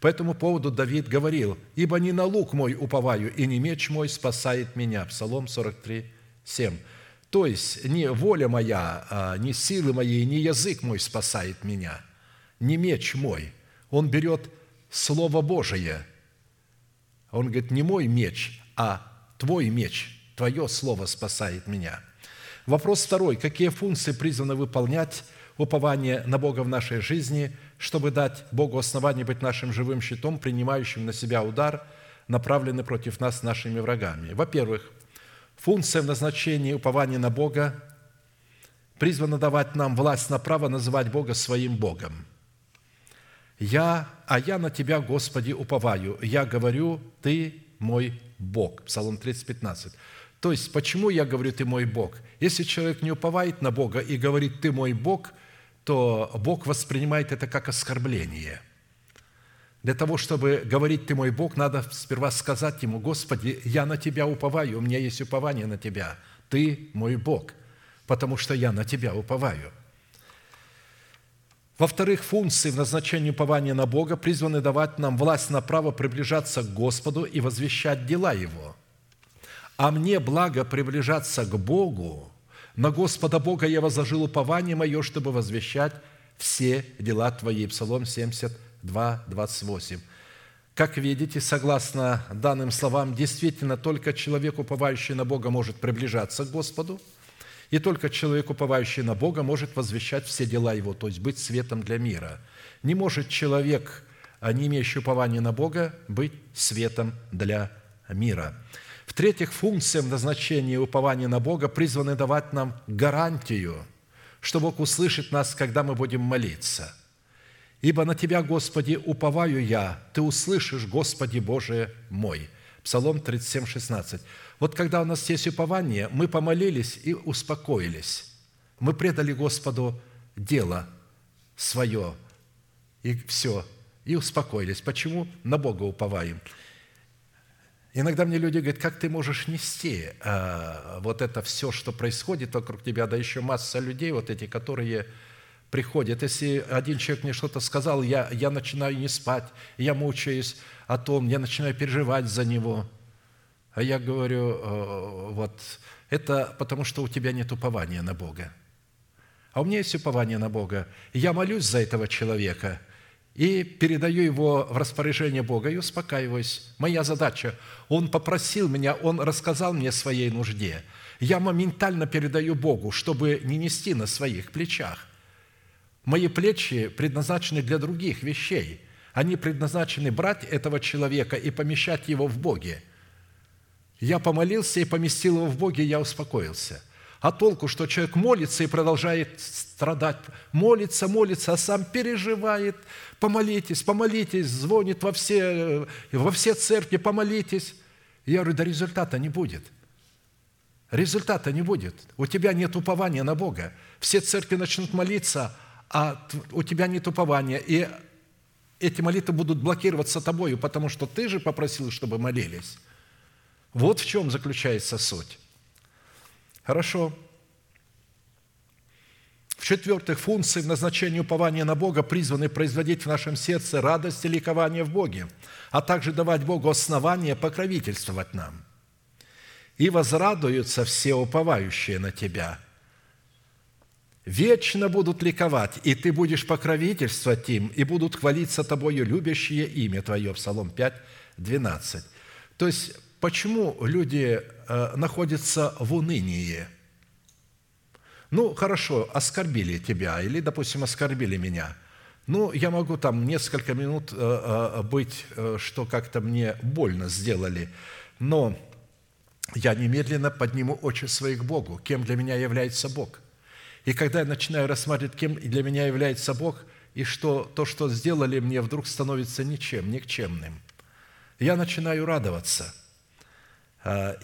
По этому поводу Давид говорил, «Ибо не на лук мой уповаю, и не меч мой спасает меня». Псалом 43, 7. То есть не воля моя, а не силы мои, не язык мой спасает меня, не меч мой. Он берет Слово Божие. Он говорит, не мой меч, а твой меч, твое Слово спасает меня. Вопрос второй. Какие функции призваны выполнять упование на Бога в нашей жизни, чтобы дать Богу основание быть нашим живым щитом, принимающим на себя удар, направленный против нас нашими врагами? Во-первых, функция в назначении упования на Бога призвана давать нам власть на право называть Бога своим Богом. «Я, а я на Тебя, Господи, уповаю. Я говорю, Ты мой Бог». Псалом 30, 15. То есть, почему я говорю «Ты мой Бог»? Если человек не уповает на Бога и говорит «Ты мой Бог», то Бог воспринимает это как оскорбление. Для того, чтобы говорить «Ты мой Бог», надо сперва сказать Ему, «Господи, я на Тебя уповаю, у меня есть упование на Тебя. Ты мой Бог, потому что я на Тебя уповаю». Во-вторых, функции в назначении упования на Бога призваны давать нам власть на право приближаться к Господу и возвещать дела Его. А мне благо приближаться к Богу, на Господа Бога я возложил упование мое, чтобы возвещать все дела Твои. Псалом 72, 28. Как видите, согласно данным словам, действительно только человек, уповающий на Бога, может приближаться к Господу – и только человек, уповающий на Бога, может возвещать все дела его, то есть быть светом для мира. Не может человек, а не имеющий упования на Бога, быть светом для мира. В-третьих, функция назначения упования на Бога призваны давать нам гарантию, что Бог услышит нас, когда мы будем молиться. «Ибо на Тебя, Господи, уповаю я, Ты услышишь, Господи Боже мой». Псалом 37, 16. Вот когда у нас есть упование, мы помолились и успокоились. Мы предали Господу дело свое, и все, и успокоились. Почему? На Бога уповаем. Иногда мне люди говорят, как ты можешь нести а, вот это все, что происходит вокруг тебя, да еще масса людей, вот эти, которые приходят. Если один человек мне что-то сказал, я, я начинаю не спать, я мучаюсь о том, я начинаю переживать за него – а я говорю, э, вот, это потому, что у тебя нет упования на Бога. А у меня есть упование на Бога. Я молюсь за этого человека и передаю его в распоряжение Бога и успокаиваюсь. Моя задача, он попросил меня, он рассказал мне своей нужде. Я моментально передаю Богу, чтобы не нести на своих плечах. Мои плечи предназначены для других вещей. Они предназначены брать этого человека и помещать его в Боге – я помолился и поместил его в Боге, и я успокоился. А толку, что человек молится и продолжает страдать, молится, молится, а сам переживает, помолитесь, помолитесь, звонит во все, во все церкви, помолитесь. Я говорю, да результата не будет. Результата не будет. У тебя нет упования на Бога. Все церкви начнут молиться, а у тебя нет упования. И эти молитвы будут блокироваться тобою, потому что ты же попросил, чтобы молились. Вот в чем заключается суть. Хорошо. В-четвертых, функции в назначении упования на Бога призваны производить в нашем сердце радость и ликование в Боге, а также давать Богу основание покровительствовать нам. «И возрадуются все уповающие на Тебя». Вечно будут ликовать, и Ты будешь покровительствовать им, и будут хвалиться Тобою любящие имя Твое. Псалом 5, 12. То есть почему люди э, находятся в унынии? Ну, хорошо, оскорбили тебя, или, допустим, оскорбили меня. Ну, я могу там несколько минут э, э, быть, что как-то мне больно сделали, но я немедленно подниму очи свои к Богу, кем для меня является Бог. И когда я начинаю рассматривать, кем для меня является Бог, и что то, что сделали мне, вдруг становится ничем, никчемным, я начинаю радоваться –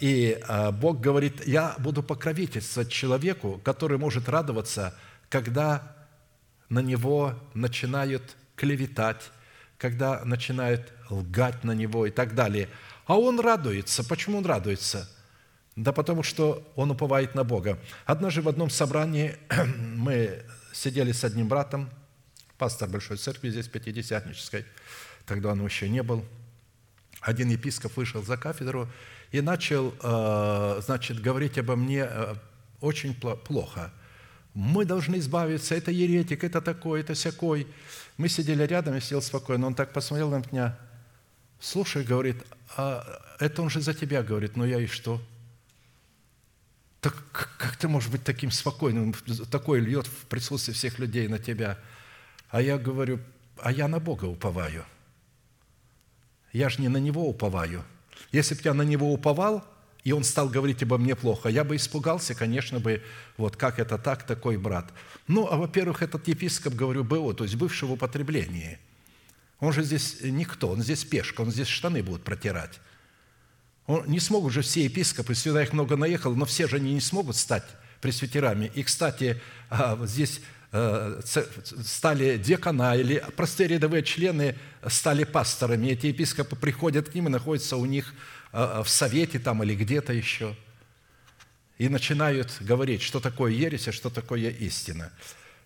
И а, Бог говорит, я буду покровительствовать человеку, который может радоваться, когда на него начинают клеветать, когда начинают лгать на него и так далее. А он радуется. Почему он радуется? Да потому что он уповает на Бога. Однажды в одном собрании мы сидели с одним братом, пастор Большой Церкви здесь, Пятидесятнической, тогда он еще не был. Один епископ вышел за кафедру и начал, э, значит, говорить обо мне э, очень пло- плохо. Мы должны избавиться, это еретик, это такой, это всякой. Мы сидели рядом, я сидел спокойно. Он так посмотрел на меня, слушай, говорит, а это он же за тебя говорит, ну я и что? Так как ты можешь быть таким спокойным? Такое льет в присутствии всех людей на тебя. А я говорю, а я на Бога уповаю. Я же не на Него уповаю. Если бы я на Него уповал, и Он стал говорить обо мне плохо, я бы испугался, конечно бы, вот как это так, такой брат. Ну, а во-первых, этот епископ, говорю, БО, то есть бывший в употреблении. Он же здесь никто, он здесь пешка, он здесь штаны будут протирать. Он, не смогут же все епископы, сюда их много наехало, но все же они не смогут стать пресвитерами. И, кстати, а, здесь стали декана или простые рядовые члены стали пасторами. Эти епископы приходят к ним и находятся у них э, в совете там или где-то еще. И начинают говорить, что такое ересь, а что такое истина.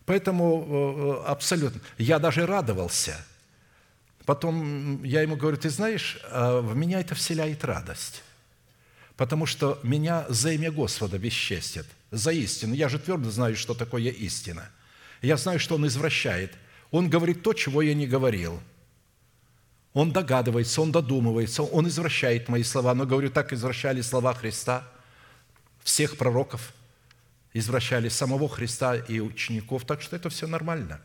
Поэтому э, абсолютно. Я даже радовался – Потом я ему говорю, ты знаешь, в меня это вселяет радость, потому что меня за имя Господа бесчестят, за истину. Я же твердо знаю, что такое истина. Я знаю, что он извращает. Он говорит то, чего я не говорил. Он догадывается, он додумывается, он извращает мои слова. Но, говорю, так извращали слова Христа, всех пророков, извращали самого Христа и учеников. Так что это все нормально.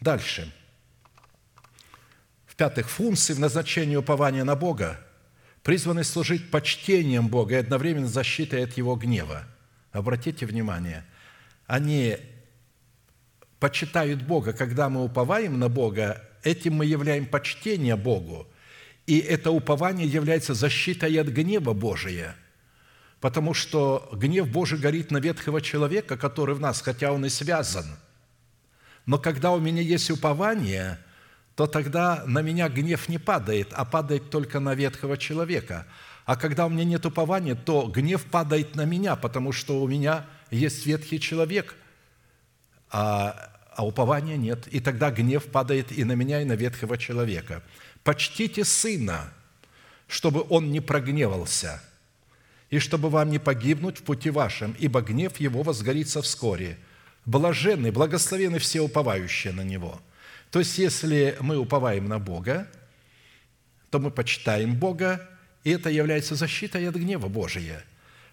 Дальше – в-пятых, функции в назначении упования на Бога призваны служить почтением Бога и одновременно защитой от Его гнева. Обратите внимание, они почитают Бога, когда мы уповаем на Бога, этим мы являем почтение Богу, и это упование является защитой от гнева Божия, потому что гнев Божий горит на ветхого человека, который в нас, хотя он и связан. Но когда у меня есть упование – то тогда на меня гнев не падает, а падает только на ветхого человека. А когда у меня нет упования, то гнев падает на меня, потому что у меня есть ветхий человек, а, а упования нет. И тогда гнев падает и на меня, и на ветхого человека. Почтите сына, чтобы он не прогневался, и чтобы вам не погибнуть в пути вашем, ибо гнев его возгорится вскоре. Блаженны, благословены все уповающие на него – то есть, если мы уповаем на Бога, то мы почитаем Бога, и это является защитой от гнева Божия.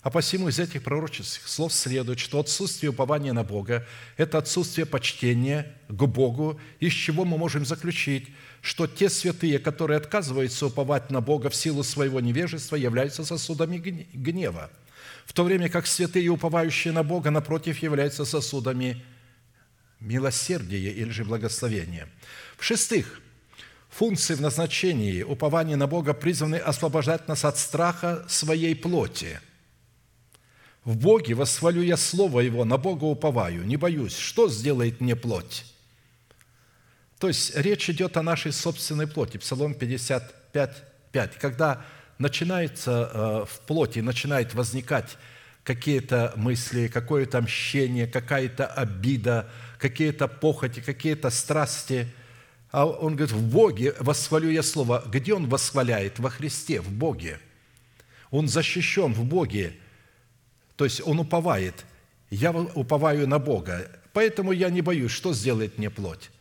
А посему из этих пророческих слов следует, что отсутствие упования на Бога – это отсутствие почтения к Богу, из чего мы можем заключить, что те святые, которые отказываются уповать на Бога в силу своего невежества, являются сосудами гнева, в то время как святые, уповающие на Бога, напротив, являются сосудами милосердие или же благословение. В-шестых, функции в назначении упования на Бога призваны освобождать нас от страха своей плоти. В Боге восхвалю я Слово Его, на Бога уповаю, не боюсь, что сделает мне плоть. То есть речь идет о нашей собственной плоти. Псалом 55, 5. Когда начинается э, в плоти, начинает возникать какие-то мысли, какое-то мщение, какая-то обида, какие-то похоти, какие-то страсти. А он говорит, в Боге восхвалю я Слово. Где он восхваляет? Во Христе, в Боге. Он защищен в Боге. То есть он уповает. Я уповаю на Бога. Поэтому я не боюсь, что сделает мне плоть.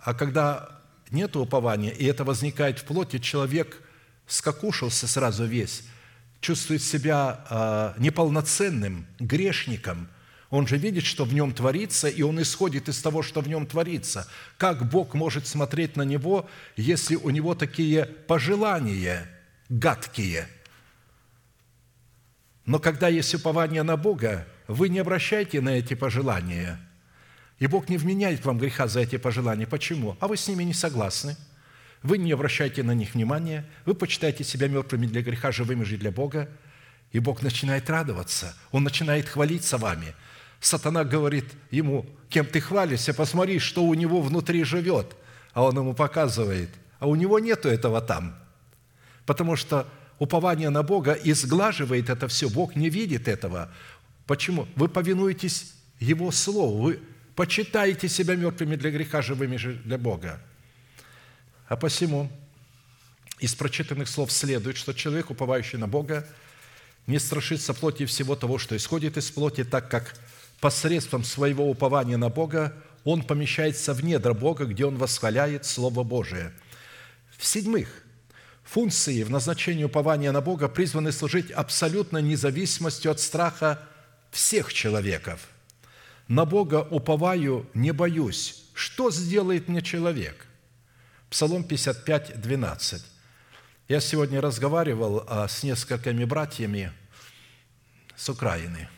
А когда нет упования, и это возникает в плоти, человек скакушился сразу весь, чувствует себя э, неполноценным, грешником. Он же видит, что в нем творится, и он исходит из того, что в нем творится. Как Бог может смотреть на него, если у него такие пожелания гадкие? Но когда есть упование на Бога, вы не обращайте на эти пожелания. И Бог не вменяет вам греха за эти пожелания. Почему? А вы с ними не согласны. вы не обращаете на них внимания, вы почитаете себя мертвыми для греха, живыми же для Бога, и Бог начинает радоваться, Он начинает хвалиться вами. Сатана говорит ему, кем ты хвалишься, посмотри, что у него внутри живет. А он ему показывает, а у него нету этого там. Потому что упование на Бога изглаживает это все. Бог не видит этого. Почему? Вы повинуетесь Его Слову, вы почитаете себя мертвыми для греха, живыми же для Бога. А посему из прочитанных слов следует, что человек, уповающий на Бога, не страшится плоти всего того, что исходит из плоти, так как посредством своего упования на Бога он помещается в недра Бога, где он восхваляет Слово Божие. В-седьмых, функции в назначении упования на Бога призваны служить абсолютно независимостью от страха всех человеков. На Бога уповаю, не боюсь. Что сделает мне человек? Псалом 55, 12. Я сегодня разговаривал а, с несколькими братьями с Украины.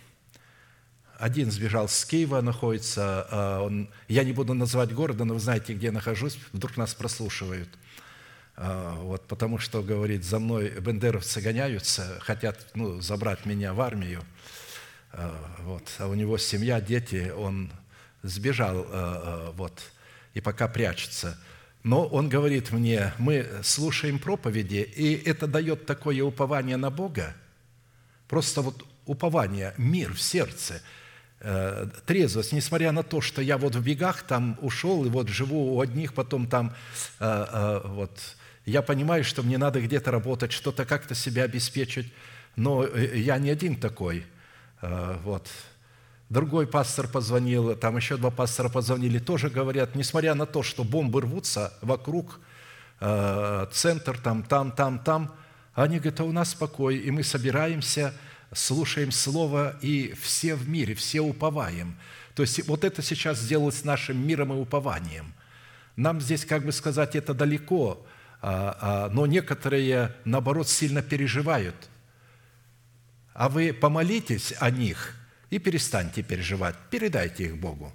Один сбежал с Киева, находится, а, он, я не буду называть города, но вы знаете, где я нахожусь, вдруг нас прослушивают. А, вот, потому что, говорит, за мной бендеровцы гоняются, хотят ну, забрать меня в армию. Вот, а у него семья, дети, он сбежал вот, и пока прячется – но он говорит мне, мы слушаем проповеди, и это дает такое упование на Бога, просто вот упование, мир в сердце, э, трезвость, несмотря на то, что я вот в бегах там ушел, и вот живу у одних, потом там э, э, вот, я понимаю, что мне надо где-то работать, что-то как-то себя обеспечить, но я не один такой, вот, Другой пастор позвонил, там еще два пастора позвонили, тоже говорят, несмотря на то, что бомбы рвутся вокруг, э, центр там, там, там, там, они говорят, а у нас покой, и мы собираемся, слушаем Слово, и все в мире, все уповаем. То есть вот это сейчас сделалось нашим миром и упованием. Нам здесь, как бы сказать, это далеко, но некоторые, наоборот, сильно переживают. А вы помолитесь о них – и перестаньте переживать. Передайте их Богу.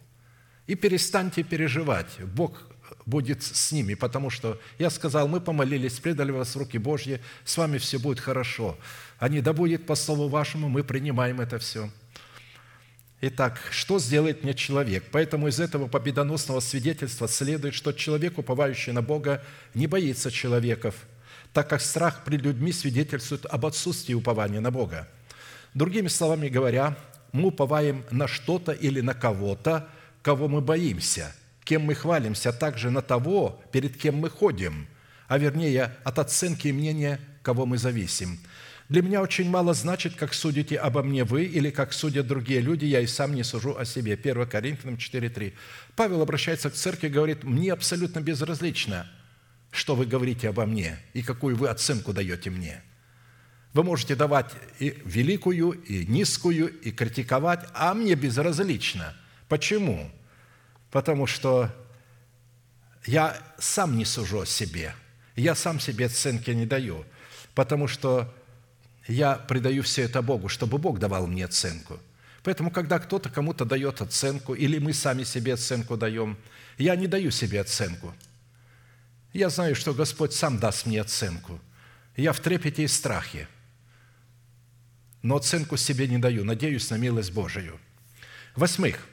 И перестаньте переживать. Бог будет с ними, потому что я сказал, мы помолились, предали вас в руки Божьи, с вами все будет хорошо. Они, да будет по слову вашему, мы принимаем это все. Итак, что сделает мне человек? Поэтому из этого победоносного свидетельства следует, что человек, уповающий на Бога, не боится человеков, так как страх пред людьми свидетельствует об отсутствии упования на Бога. Другими словами говоря, мы уповаем на что-то или на кого-то, кого мы боимся, кем мы хвалимся, а также на того, перед кем мы ходим, а вернее от оценки и мнения, кого мы зависим. Для меня очень мало значит, как судите обо мне вы или как судят другие люди, я и сам не сужу о себе. 1 Коринфянам 4.3. Павел обращается к церкви и говорит, мне абсолютно безразлично, что вы говорите обо мне и какую вы оценку даете мне – вы можете давать и великую, и низкую, и критиковать, а мне безразлично. Почему? Потому что я сам не сужу о себе. Я сам себе оценки не даю. Потому что я придаю все это Богу, чтобы Бог давал мне оценку. Поэтому, когда кто-то кому-то дает оценку, или мы сами себе оценку даем, я не даю себе оценку. Я знаю, что Господь сам даст мне оценку. Я в трепете и страхе – но оценку себе не даю, надеюсь на милость Божию. Восьмых.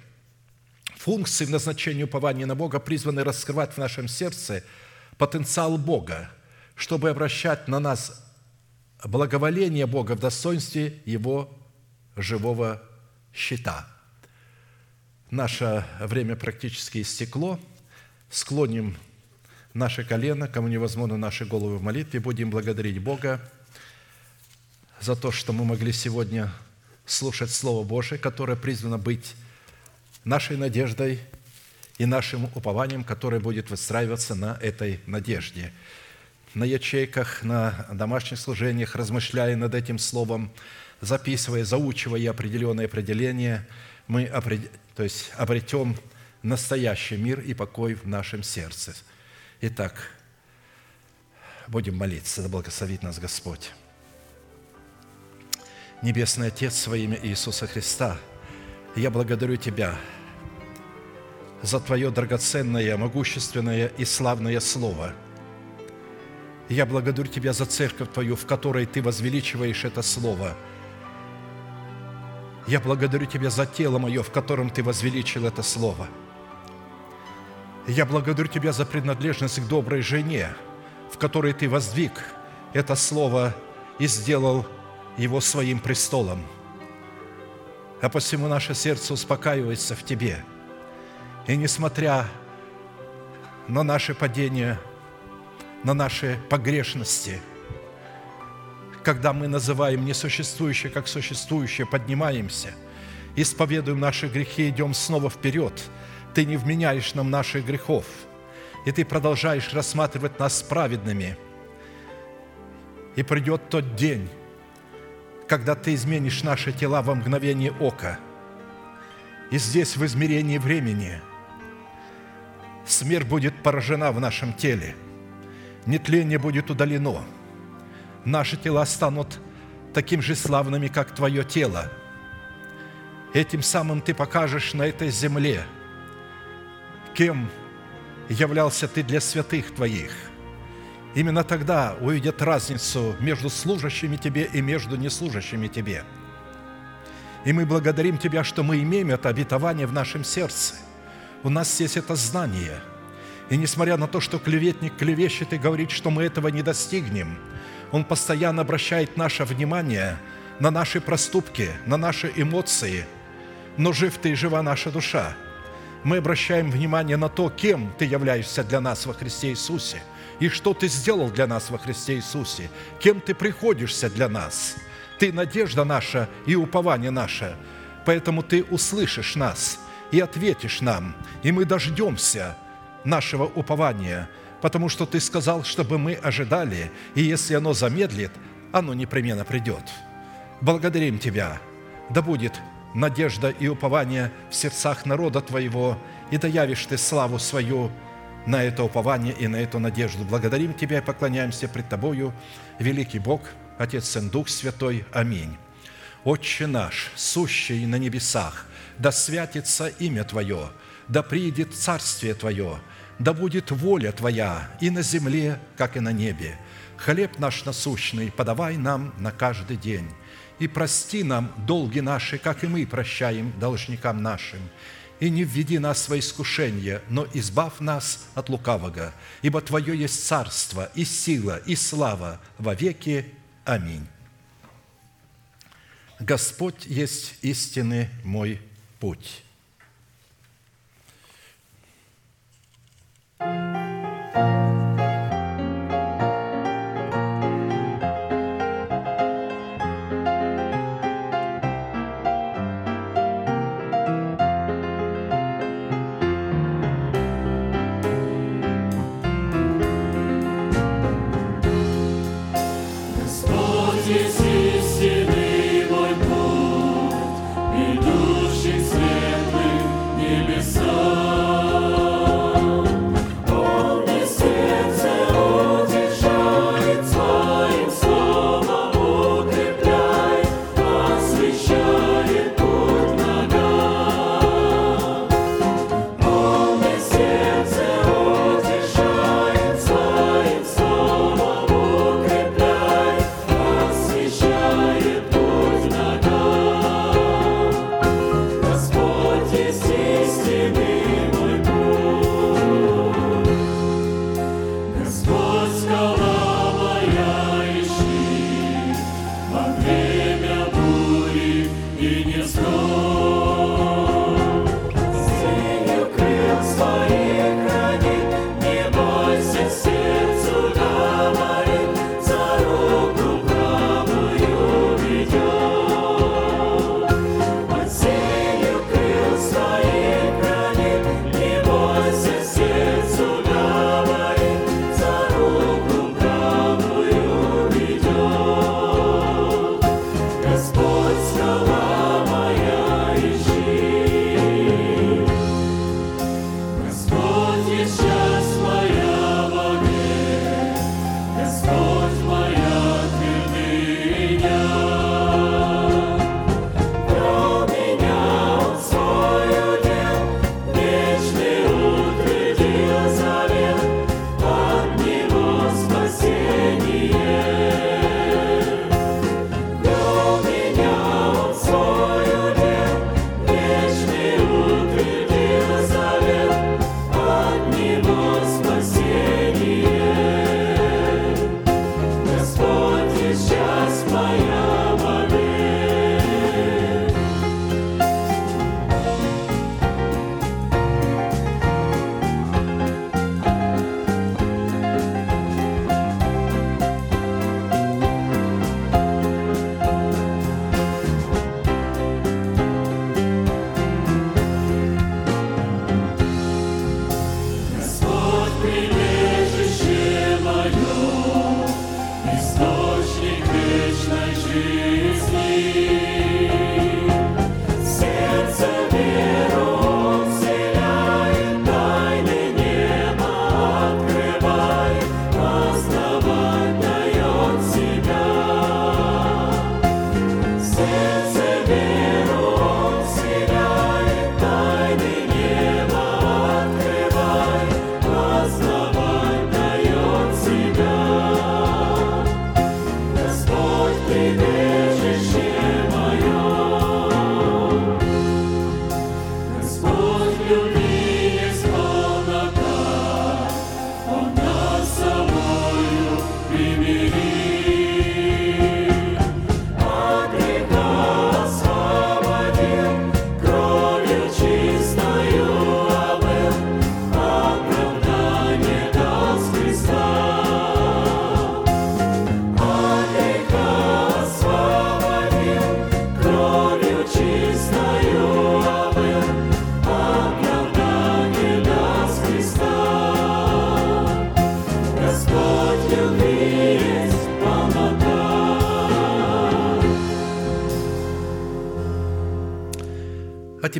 Функции в назначении упования на Бога призваны раскрывать в нашем сердце потенциал Бога, чтобы обращать на нас благоволение Бога в достоинстве Его живого щита. Наше время практически истекло. Склоним наше колено, кому невозможно наши головы в молитве, будем благодарить Бога за то, что мы могли сегодня слушать Слово Божие, которое призвано быть нашей надеждой и нашим упованием, которое будет выстраиваться на этой надежде. На ячейках, на домашних служениях, размышляя над этим словом, записывая, заучивая определенные определения, мы то есть обретем настоящий мир и покой в нашем сердце. Итак, будем молиться, да благословит нас Господь. Небесный Отец, во имя Иисуса Христа, я благодарю Тебя за Твое драгоценное, могущественное и славное Слово, Я благодарю Тебя за церковь Твою, в которой Ты возвеличиваешь это Слово. Я благодарю Тебя за тело мое, в котором Ты возвеличил это Слово. Я благодарю Тебя за принадлежность к доброй жене, в которой Ты воздвиг это Слово и сделал его своим престолом. А посему наше сердце успокаивается в Тебе. И несмотря на наши падения – на наши погрешности. Когда мы называем несуществующее как существующее, поднимаемся, исповедуем наши грехи, идем снова вперед. Ты не вменяешь нам наших грехов, и Ты продолжаешь рассматривать нас праведными. И придет тот день, когда Ты изменишь наши тела во мгновение ока. И здесь, в измерении времени, смерть будет поражена в нашем теле – нетление будет удалено. Наши тела станут таким же славными, как Твое тело. Этим самым Ты покажешь на этой земле, кем являлся Ты для святых Твоих. Именно тогда увидят разницу между служащими Тебе и между неслужащими Тебе. И мы благодарим Тебя, что мы имеем это обетование в нашем сердце. У нас есть это знание – и несмотря на то, что клеветник клевещет и говорит, что мы этого не достигнем, он постоянно обращает наше внимание на наши проступки, на наши эмоции. Но жив ты и жива наша душа. Мы обращаем внимание на то, кем ты являешься для нас во Христе Иисусе и что ты сделал для нас во Христе Иисусе, кем ты приходишься для нас. Ты надежда наша и упование наше, поэтому ты услышишь нас и ответишь нам, и мы дождемся – нашего упования, потому что Ты сказал, чтобы мы ожидали, и если оно замедлит, оно непременно придет. Благодарим Тебя, да будет надежда и упование в сердцах народа Твоего, и да явишь Ты славу свою на это упование и на эту надежду. Благодарим Тебя и поклоняемся пред Тобою, великий Бог, Отец, Сын, Дух Святой. Аминь. Отче наш, сущий на небесах, да святится имя Твое, да приидет Царствие Твое, да будет воля Твоя и на земле, как и на небе. Хлеб наш насущный подавай нам на каждый день, и прости нам долги наши, как и мы прощаем должникам нашим. И не введи нас во искушение, но избавь нас от лукавого, ибо Твое есть царство, и сила, и слава во веки. Аминь. Господь есть истинный мой путь. Господь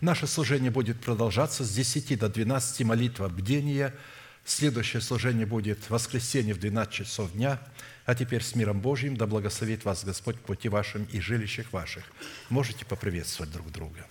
Наше служение будет продолжаться с 10 до 12 молитва бдения. Следующее служение будет в воскресенье в 12 часов дня. А теперь с миром Божьим да благословит вас Господь в пути вашим и жилищах ваших. Можете поприветствовать друг друга.